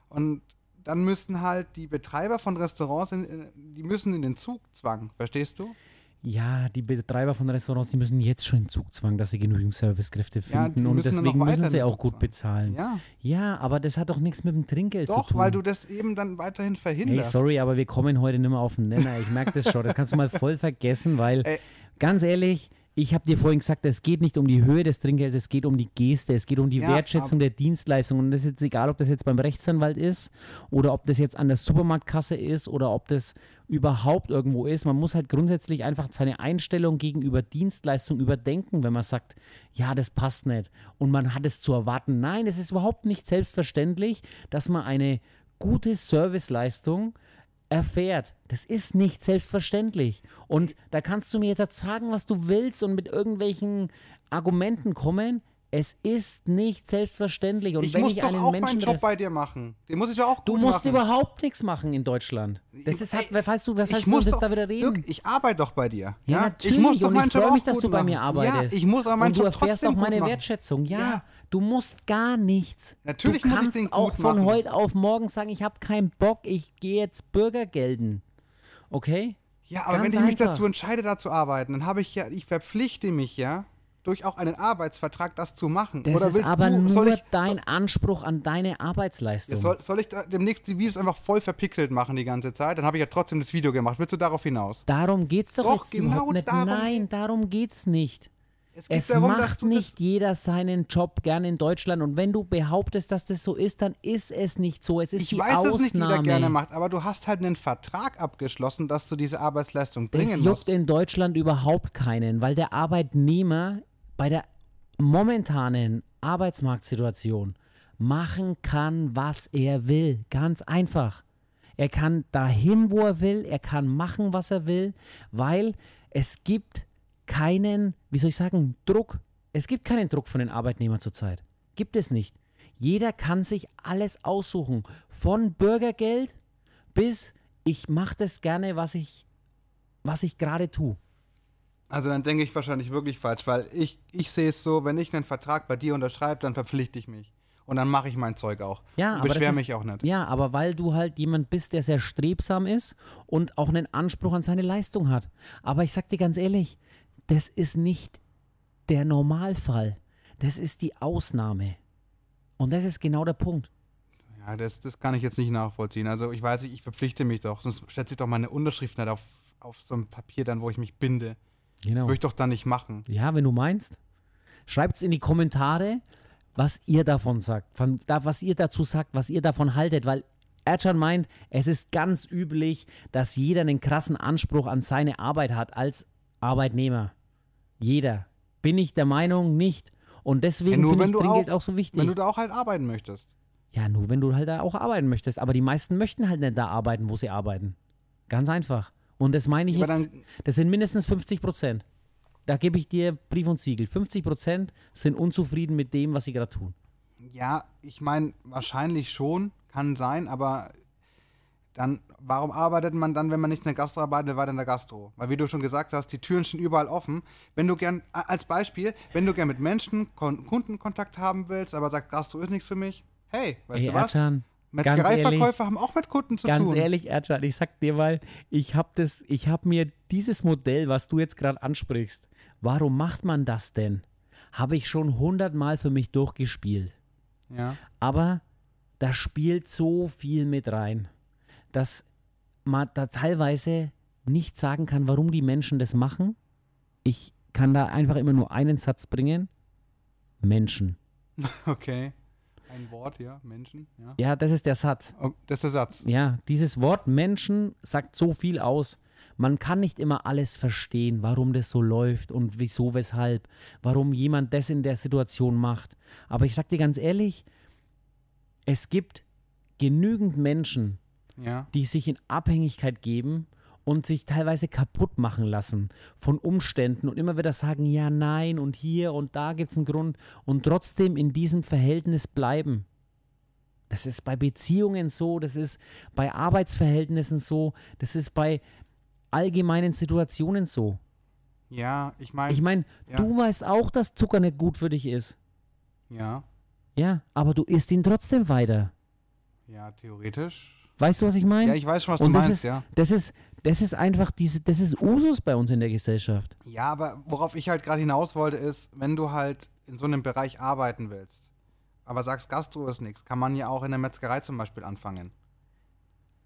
Speaker 2: Und dann müssten halt die Betreiber von Restaurants, in, in- die müssen in den Zugzwang, verstehst du?
Speaker 1: Ja, die Betreiber von Restaurants, die müssen jetzt schon in Zugzwang, dass sie genügend Servicekräfte
Speaker 2: Ja,
Speaker 1: finden
Speaker 2: die
Speaker 1: und deswegen müssen sie auch gut bezahlen. Ja.
Speaker 2: Ja,
Speaker 1: aber das hat doch nichts mit dem Trinkgeld zu
Speaker 2: doch,
Speaker 1: tun.
Speaker 2: weil du das eben dann weiterhin
Speaker 1: Hey,
Speaker 2: verhinderst.
Speaker 1: sorry, aber wir kommen heute nicht mehr auf den Nenner. Ich merke das schon. Das kannst du mal voll vergessen, weil,
Speaker 2: Ey.
Speaker 1: ganz ehrlich, ich habe dir vorhin gesagt, es geht nicht um die Höhe des Trinkgelds, es geht um die Geste, es geht um die
Speaker 2: Ja,
Speaker 1: Wertschätzung der Dienstleistung. Und das ist jetzt egal, ob das jetzt beim Rechtsanwalt ist oder ob das jetzt an der Supermarktkasse ist oder ob das überhaupt irgendwo ist. Man muss halt grundsätzlich einfach seine Einstellung gegenüber Dienstleistung überdenken, wenn man sagt, ja, das passt nicht und man hat es zu erwarten. Nein, es ist überhaupt nicht selbstverständlich, dass man eine gute Serviceleistung erfährt. Das ist nicht selbstverständlich. Und da kannst du mir jetzt sagen, was du willst und mit irgendwelchen Argumenten kommen. Es ist nicht selbstverständlich. Und
Speaker 2: ich
Speaker 1: wenn
Speaker 2: muss
Speaker 1: ich
Speaker 2: doch
Speaker 1: einen
Speaker 2: auch
Speaker 1: Menschen
Speaker 2: meinen Job
Speaker 1: treffe-
Speaker 2: bei dir machen. Den muss ich doch auch
Speaker 1: Du musst
Speaker 2: machen.
Speaker 1: überhaupt nichts machen in Deutschland. Das ist halt, weißt du, was
Speaker 2: ich
Speaker 1: heißt, uns jetzt da wieder reden?
Speaker 2: Dirk, ich arbeite doch bei dir.
Speaker 1: Ja,
Speaker 2: Ja,
Speaker 1: natürlich.
Speaker 2: Ich muss doch
Speaker 1: und ich freue
Speaker 2: auch
Speaker 1: mich, dass du bei mir
Speaker 2: machen.
Speaker 1: arbeitest.
Speaker 2: Ja, ich muss aber meinen
Speaker 1: Und du
Speaker 2: Job
Speaker 1: erfährst auch meine. Wertschätzung. Ja,
Speaker 2: Ja.
Speaker 1: du musst gar nichts.
Speaker 2: Natürlich
Speaker 1: du
Speaker 2: muss ich
Speaker 1: kannst
Speaker 2: den
Speaker 1: auch von
Speaker 2: machen.
Speaker 1: heute auf morgen sagen, ich habe keinen Bock, ich gehe jetzt Bürger gelten. Okay?
Speaker 2: Ja, aber
Speaker 1: Ganz
Speaker 2: wenn ich mich
Speaker 1: einfach.
Speaker 2: dazu entscheide, da zu arbeiten, dann habe ich ja, ich verpflichte mich ja, durch auch einen Arbeitsvertrag das zu machen.
Speaker 1: Das
Speaker 2: Oder
Speaker 1: ist aber
Speaker 2: du,
Speaker 1: nur
Speaker 2: soll ich,
Speaker 1: dein Anspruch an deine Arbeitsleistung.
Speaker 2: ja, soll, soll ich demnächst die Videos einfach voll verpixelt machen die ganze Zeit? Dann habe ich ja trotzdem das Video gemacht. Willst du darauf hinaus?
Speaker 1: darum geht's doch,
Speaker 2: Doch,
Speaker 1: jetzt
Speaker 2: genau
Speaker 1: nicht.
Speaker 2: darum
Speaker 1: Nein, darum geht's nicht.
Speaker 2: Es
Speaker 1: Es
Speaker 2: darum,
Speaker 1: macht nicht jeder seinen Job gern in Deutschland. Und wenn du behauptest, dass das so ist, dann ist es nicht so. Es ist
Speaker 2: Ich
Speaker 1: die
Speaker 2: weiß,
Speaker 1: Ausnahme.
Speaker 2: dass nicht jeder gerne macht, aber du hast halt einen Vertrag abgeschlossen, dass du diese Arbeitsleistung bringen
Speaker 1: juckt
Speaker 2: musst.
Speaker 1: in Deutschland überhaupt keinen, weil der Arbeitnehmer bei der momentanen Arbeitsmarktsituation machen kann, was er will. Ganz einfach. Er kann dahin, wo er will, er kann machen, was er will, weil es gibt keinen, wie soll ich sagen, Druck. Es gibt keinen Druck von den Arbeitnehmern zurzeit. Gibt es nicht. Jeder kann sich alles aussuchen. Von Bürgergeld bis ich mache das gerne, was ich, was ich gerade tue.
Speaker 2: Also dann denke ich wahrscheinlich wirklich falsch, weil ich, ich sehe es so, wenn ich einen Vertrag bei dir unterschreibe, dann verpflichte ich mich. Und dann mache ich mein Zeug auch.
Speaker 1: Ja,
Speaker 2: und beschwere
Speaker 1: ist-
Speaker 2: mich auch nicht.
Speaker 1: Ja, aber weil du halt jemand bist, der sehr strebsam ist und auch einen Anspruch an seine Leistung hat. Aber ich sag dir ganz ehrlich, das ist nicht der Normalfall. Das ist die Ausnahme. Und das ist genau der Punkt.
Speaker 2: Ja, das, das kann ich jetzt nicht nachvollziehen. Also ich weiß nicht, ich verpflichte mich doch. Sonst setze ich doch meine Unterschrift nicht auf, auf so ein Papier dann, wo ich mich binde. Das
Speaker 1: Genau.
Speaker 2: würde ich doch dann nicht machen.
Speaker 1: Ja, wenn du meinst. Schreibt es in die Kommentare, was ihr davon sagt, von, da, was ihr dazu sagt, was ihr davon haltet, weil Ercan meint, es ist ganz üblich, dass jeder einen krassen Anspruch an seine Arbeit hat als Arbeitnehmer. Jeder. Bin ich der Meinung, nicht. Und deswegen
Speaker 2: nur
Speaker 1: finde ich Trinkgeld
Speaker 2: auch-
Speaker 1: auch so wichtig.
Speaker 2: Wenn du da auch halt arbeiten möchtest.
Speaker 1: ja, nur wenn du halt da auch arbeiten möchtest. Aber die meisten möchten halt nicht da arbeiten, wo sie arbeiten. Ganz einfach. Und das meine ich
Speaker 2: Ja,
Speaker 1: jetzt, das sind mindestens 50 Prozent. Da gebe ich dir Brief und Siegel. 50 Prozent sind unzufrieden mit dem, was sie gerade tun.
Speaker 2: Ja, ich meine, wahrscheinlich schon, kann sein, aber dann, warum arbeitet man dann, wenn man nicht in der Gastro arbeitet, weiter in der Gastro? Weil wie du schon gesagt hast, die Türen sind überall offen. Wenn du gern, als Beispiel, wenn du gern mit Menschen, Kon Kundenkontakt haben willst, aber sagst, Gastro ist nichts für mich, hey, weißt
Speaker 1: Ey,
Speaker 2: du was?
Speaker 1: Ganz ehrlich,
Speaker 2: Metzgereiverkäufer haben auch mit Kunden zu
Speaker 1: ganz
Speaker 2: tun.
Speaker 1: ehrlich, Ercan, ich sag dir mal, ich habe das, ich habe mir dieses Modell, was du jetzt gerade ansprichst, warum macht man das denn? Habe ich schon hundertmal für mich durchgespielt.
Speaker 2: Ja.
Speaker 1: Aber da spielt so viel mit rein, dass man da teilweise nicht sagen kann, warum die Menschen das machen. Ich kann da einfach immer nur einen Satz bringen. Menschen.
Speaker 2: Okay. Ein Wort, ja, Menschen, ja.
Speaker 1: Ja, das ist der Satz.
Speaker 2: Oh, das ist der Satz.
Speaker 1: Ja, dieses Wort Menschen sagt so viel aus. Man kann nicht immer alles verstehen, warum das so läuft und wieso, weshalb, warum jemand das in der Situation macht. Aber ich sag dir ganz ehrlich, es gibt genügend Menschen,
Speaker 2: Ja.
Speaker 1: die sich in Abhängigkeit geben und sich teilweise kaputt machen lassen von Umständen und immer wieder sagen, ja, nein und hier und da gibt es einen Grund und trotzdem in diesem Verhältnis bleiben. Das ist bei Beziehungen so, das ist bei Arbeitsverhältnissen so, das ist bei allgemeinen Situationen so.
Speaker 2: Ja, ich meine,
Speaker 1: Ich meine,
Speaker 2: ja.
Speaker 1: du weißt auch, dass Zucker nicht gut für dich ist.
Speaker 2: ja,
Speaker 1: Ja, aber du isst ihn trotzdem weiter.
Speaker 2: ja, theoretisch.
Speaker 1: Weißt du, was ich meine?
Speaker 2: Ja, ich weiß schon, was
Speaker 1: Und
Speaker 2: du
Speaker 1: das
Speaker 2: meinst,
Speaker 1: ist,
Speaker 2: ja.
Speaker 1: das ist, das ist einfach diese, das ist Usus bei uns in der Gesellschaft.
Speaker 2: Ja, aber worauf ich halt gerade hinaus wollte, ist, wenn du halt in so einem Bereich arbeiten willst, aber sagst, Gastro ist nichts, kann man ja auch in der Metzgerei zum Beispiel anfangen.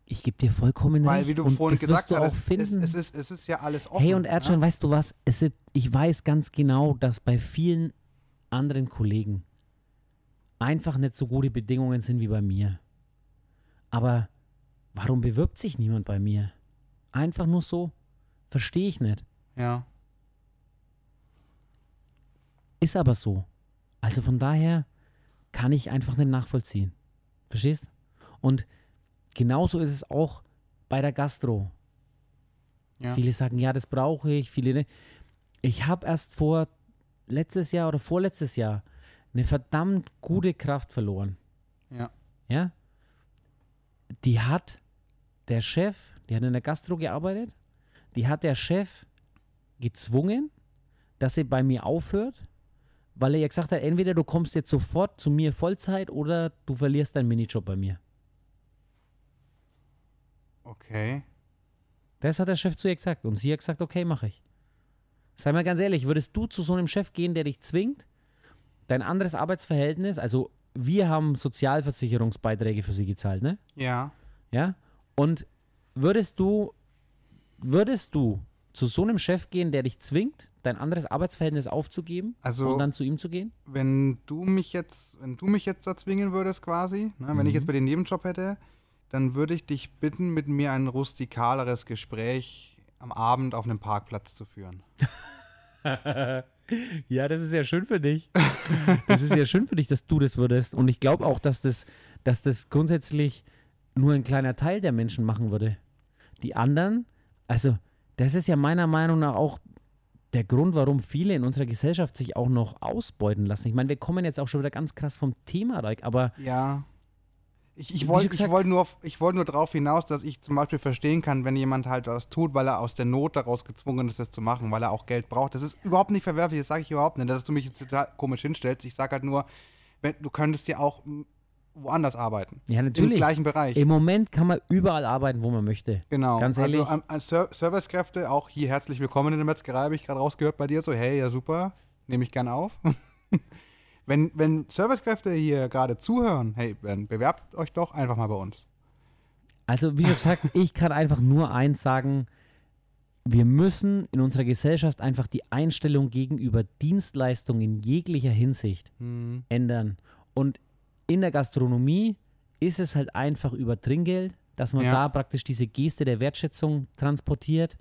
Speaker 1: Ich gebe dir vollkommen
Speaker 2: Weil,
Speaker 1: recht.
Speaker 2: wie du
Speaker 1: und
Speaker 2: vorhin gesagt hast, es, es, ist, es ist ja alles offen.
Speaker 1: hey und Erdschan,
Speaker 2: ja?
Speaker 1: weißt du was? Es ich weiß ganz genau, dass bei vielen anderen Kollegen einfach nicht so gute Bedingungen sind wie bei mir. Aber warum bewirbt sich niemand bei mir? Einfach nur so? Verstehe ich nicht.
Speaker 2: Ja.
Speaker 1: Ist aber so. Also von daher kann ich einfach nicht nachvollziehen. Verstehst? Und genauso ist es auch bei der Gastro.
Speaker 2: Ja.
Speaker 1: Viele sagen, ja, das brauche ich, viele nicht. Ich habe erst vor letztes Jahr oder vorletztes Jahr eine verdammt gute Kraft verloren.
Speaker 2: Ja.
Speaker 1: Ja? Die hat der Chef, die hat in der Gastro gearbeitet, die hat der Chef gezwungen, dass sie bei mir aufhört, weil er ja gesagt hat, entweder du kommst jetzt sofort zu mir Vollzeit oder du verlierst deinen Minijob bei mir.
Speaker 2: Okay.
Speaker 1: Das hat der Chef zu ihr gesagt und sie hat gesagt, okay, mache ich. Sei mal ganz ehrlich, würdest du zu so einem Chef gehen, der dich zwingt, dein anderes Arbeitsverhältnis, also wir haben Sozialversicherungsbeiträge für sie gezahlt, ne?
Speaker 2: Ja.
Speaker 1: Ja? Und würdest du, würdest du zu so einem Chef gehen, der dich zwingt, dein anderes Arbeitsverhältnis aufzugeben
Speaker 2: Also-
Speaker 1: und dann zu ihm zu gehen?
Speaker 2: Wenn du mich jetzt, wenn du mich jetzt da zwingen würdest quasi, ne, wenn ich jetzt bei den Nebenjob hätte, dann würde ich dich bitten, mit mir ein rustikaleres Gespräch am Abend auf einem Parkplatz zu führen.
Speaker 1: Ja, das ist ja schön für dich. Das ist ja schön für dich, dass du das würdest. Und ich glaube auch, dass das, dass das grundsätzlich nur ein kleiner Teil der Menschen machen würde. Die anderen, also das ist ja meiner Meinung nach auch der Grund, warum viele in unserer Gesellschaft sich auch noch ausbeuten lassen. Ich meine, wir kommen jetzt auch schon wieder ganz krass vom Thema, Reik, aber
Speaker 2: Ja. Ich, ich wollte wollt nur, auf- ich wollt nur darauf hinaus, dass ich zum Beispiel verstehen kann, wenn jemand halt was tut, weil er aus der Not daraus gezwungen ist, das zu machen, weil er auch Geld braucht. Das ist überhaupt nicht verwerflich, das sage ich überhaupt nicht, dass du mich jetzt total komisch hinstellst. Ich sage halt nur, wenn, du könntest ja auch woanders arbeiten.
Speaker 1: ja,
Speaker 2: Im
Speaker 1: natürlich.
Speaker 2: gleichen Bereich.
Speaker 1: Im Moment kann man überall arbeiten, wo man möchte.
Speaker 2: Genau.
Speaker 1: Ganz ehrlich.
Speaker 2: Also an, an Ser Servicekräfte, auch hier herzlich willkommen in der Metzgerei, habe ich gerade rausgehört bei dir. So, hey, ja super, nehme ich gern auf. wenn, wenn Servicekräfte hier gerade zuhören, hey, dann bewerbt euch doch einfach mal bei uns.
Speaker 1: Also, wie gesagt, ich kann einfach nur eins sagen: Wir müssen in unserer Gesellschaft einfach die Einstellung gegenüber Dienstleistungen in jeglicher Hinsicht
Speaker 2: Hm,
Speaker 1: ändern. Und in der Gastronomie ist es halt einfach über Trinkgeld, dass man
Speaker 2: Ja.
Speaker 1: da praktisch diese Geste der Wertschätzung transportiert.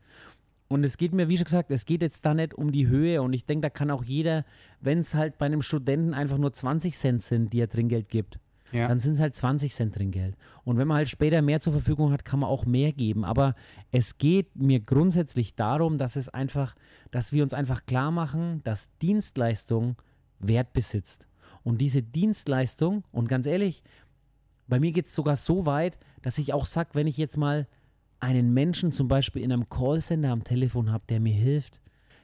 Speaker 1: Und es geht mir, wie schon gesagt, es geht jetzt da nicht um die Höhe. Und ich denke, da kann auch jeder, wenn es halt bei einem Studenten einfach nur 20 Cent sind, die er Trinkgeld gibt,
Speaker 2: Ja.
Speaker 1: dann sind es halt 20 Cent Trinkgeld. Und wenn man halt später mehr zur Verfügung hat, kann man auch mehr geben. Aber es geht mir grundsätzlich darum, dass es einfach, dass wir uns einfach klar machen, dass Dienstleistung Wert besitzt. Und diese Dienstleistung, und ganz ehrlich, bei mir geht es sogar so weit, dass ich auch sage, wenn ich jetzt mal einen Menschen zum Beispiel in einem Callcenter am Telefon habe, der mir hilft,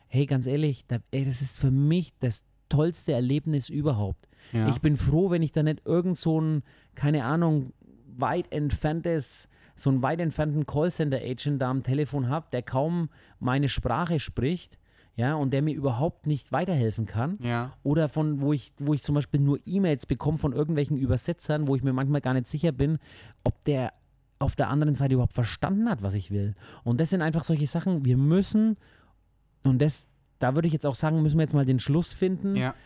Speaker 1: hey, ganz ehrlich, da, ey, das ist für mich das tollste Erlebnis überhaupt.
Speaker 2: Ja.
Speaker 1: Ich bin froh, wenn ich da nicht irgend so ein, keine Ahnung, weit entferntes, so einen weit entfernten Callcenter-Agent da am Telefon habe, der kaum meine Sprache spricht, ja, und der mir überhaupt nicht weiterhelfen kann.
Speaker 2: ja.
Speaker 1: Oder von, wo ich, wo ich zum Beispiel nur E-Mails bekomme von irgendwelchen Übersetzern, wo ich mir manchmal gar nicht sicher bin, ob der auf der anderen Seite überhaupt verstanden hat, was ich will. Und das sind einfach solche Sachen, wir müssen, und das, da würde ich jetzt auch sagen, müssen wir jetzt mal den Schluss finden.
Speaker 2: Ja.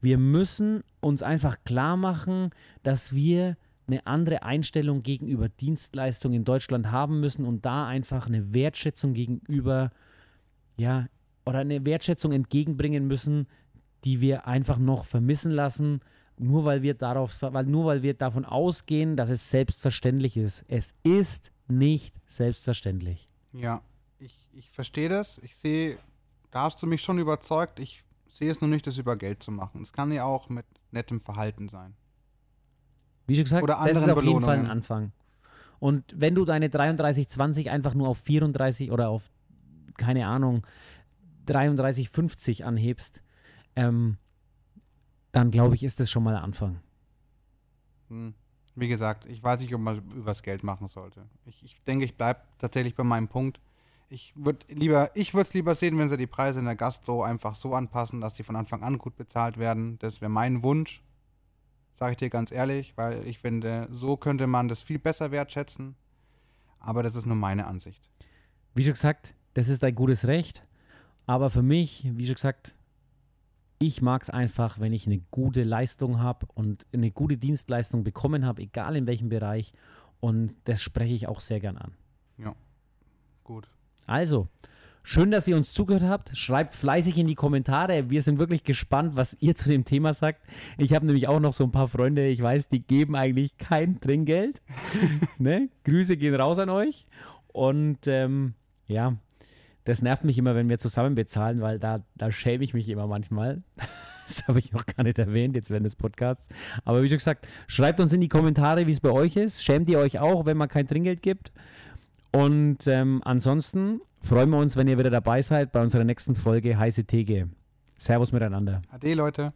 Speaker 1: Wir müssen uns einfach klar machen, dass wir eine andere Einstellung gegenüber Dienstleistungen in Deutschland haben müssen und da einfach eine Wertschätzung gegenüber, ja, oder eine Wertschätzung entgegenbringen müssen, die wir einfach noch vermissen lassen, nur weil wir darauf, weil nur weil wir davon ausgehen, dass es selbstverständlich ist. Es ist nicht selbstverständlich.
Speaker 2: Ja, ich, ich verstehe das. Ich sehe, da hast du mich schon überzeugt. Ich sehe es nur nicht, das über Geld zu machen. Es kann ja auch mit nettem Verhalten sein.
Speaker 1: Wie schon gesagt,
Speaker 2: Oder
Speaker 1: das ist auf jeden Fall ein. Anfang. Und wenn du deine 33,20 einfach nur auf 34 oder auf, keine Ahnung, 33,50 anhebst, ähm, dann glaube ich, ist das schon mal ein Anfang.
Speaker 2: Hm. Wie gesagt, ich weiß nicht, ob man übers Geld machen sollte. Ich, ich denke, ich bleibe tatsächlich bei meinem Punkt. Ich würde lieber, ich würde es lieber sehen, wenn sie die Preise in der Gastro einfach so anpassen, dass die von Anfang an gut bezahlt werden. Das wäre mein Wunsch. Sage ich dir ganz ehrlich, weil ich finde, so könnte man das viel besser wertschätzen. Aber das ist nur meine Ansicht.
Speaker 1: Wie schon gesagt, das ist ein gutes Recht. Aber für mich, wie schon gesagt, ich mag es einfach, wenn ich eine gute Leistung habe und eine gute Dienstleistung bekommen habe, egal in welchem Bereich. Und das spreche ich auch sehr gern an.
Speaker 2: Gut.
Speaker 1: Also, schön, dass ihr uns zugehört habt. Schreibt fleißig in die Kommentare. Wir sind wirklich gespannt, was ihr zu dem Thema sagt. Ich habe nämlich auch noch so ein paar Freunde, ich weiß, die geben eigentlich kein Trinkgeld. ne? Grüße gehen raus an euch. Und ähm, ja, das nervt mich immer, wenn wir zusammen bezahlen, weil da, da schäme ich mich immer manchmal. Das habe ich noch gar nicht erwähnt, jetzt während des Podcasts. Aber wie schon gesagt, schreibt uns in die Kommentare, wie es bei euch ist. Schämt ihr euch auch, wenn man kein Trinkgeld gibt? Und ähm, ansonsten freuen wir uns, wenn ihr wieder dabei seid bei unserer nächsten Folge Heiße Theke. Servus miteinander.
Speaker 2: Ade, Leute.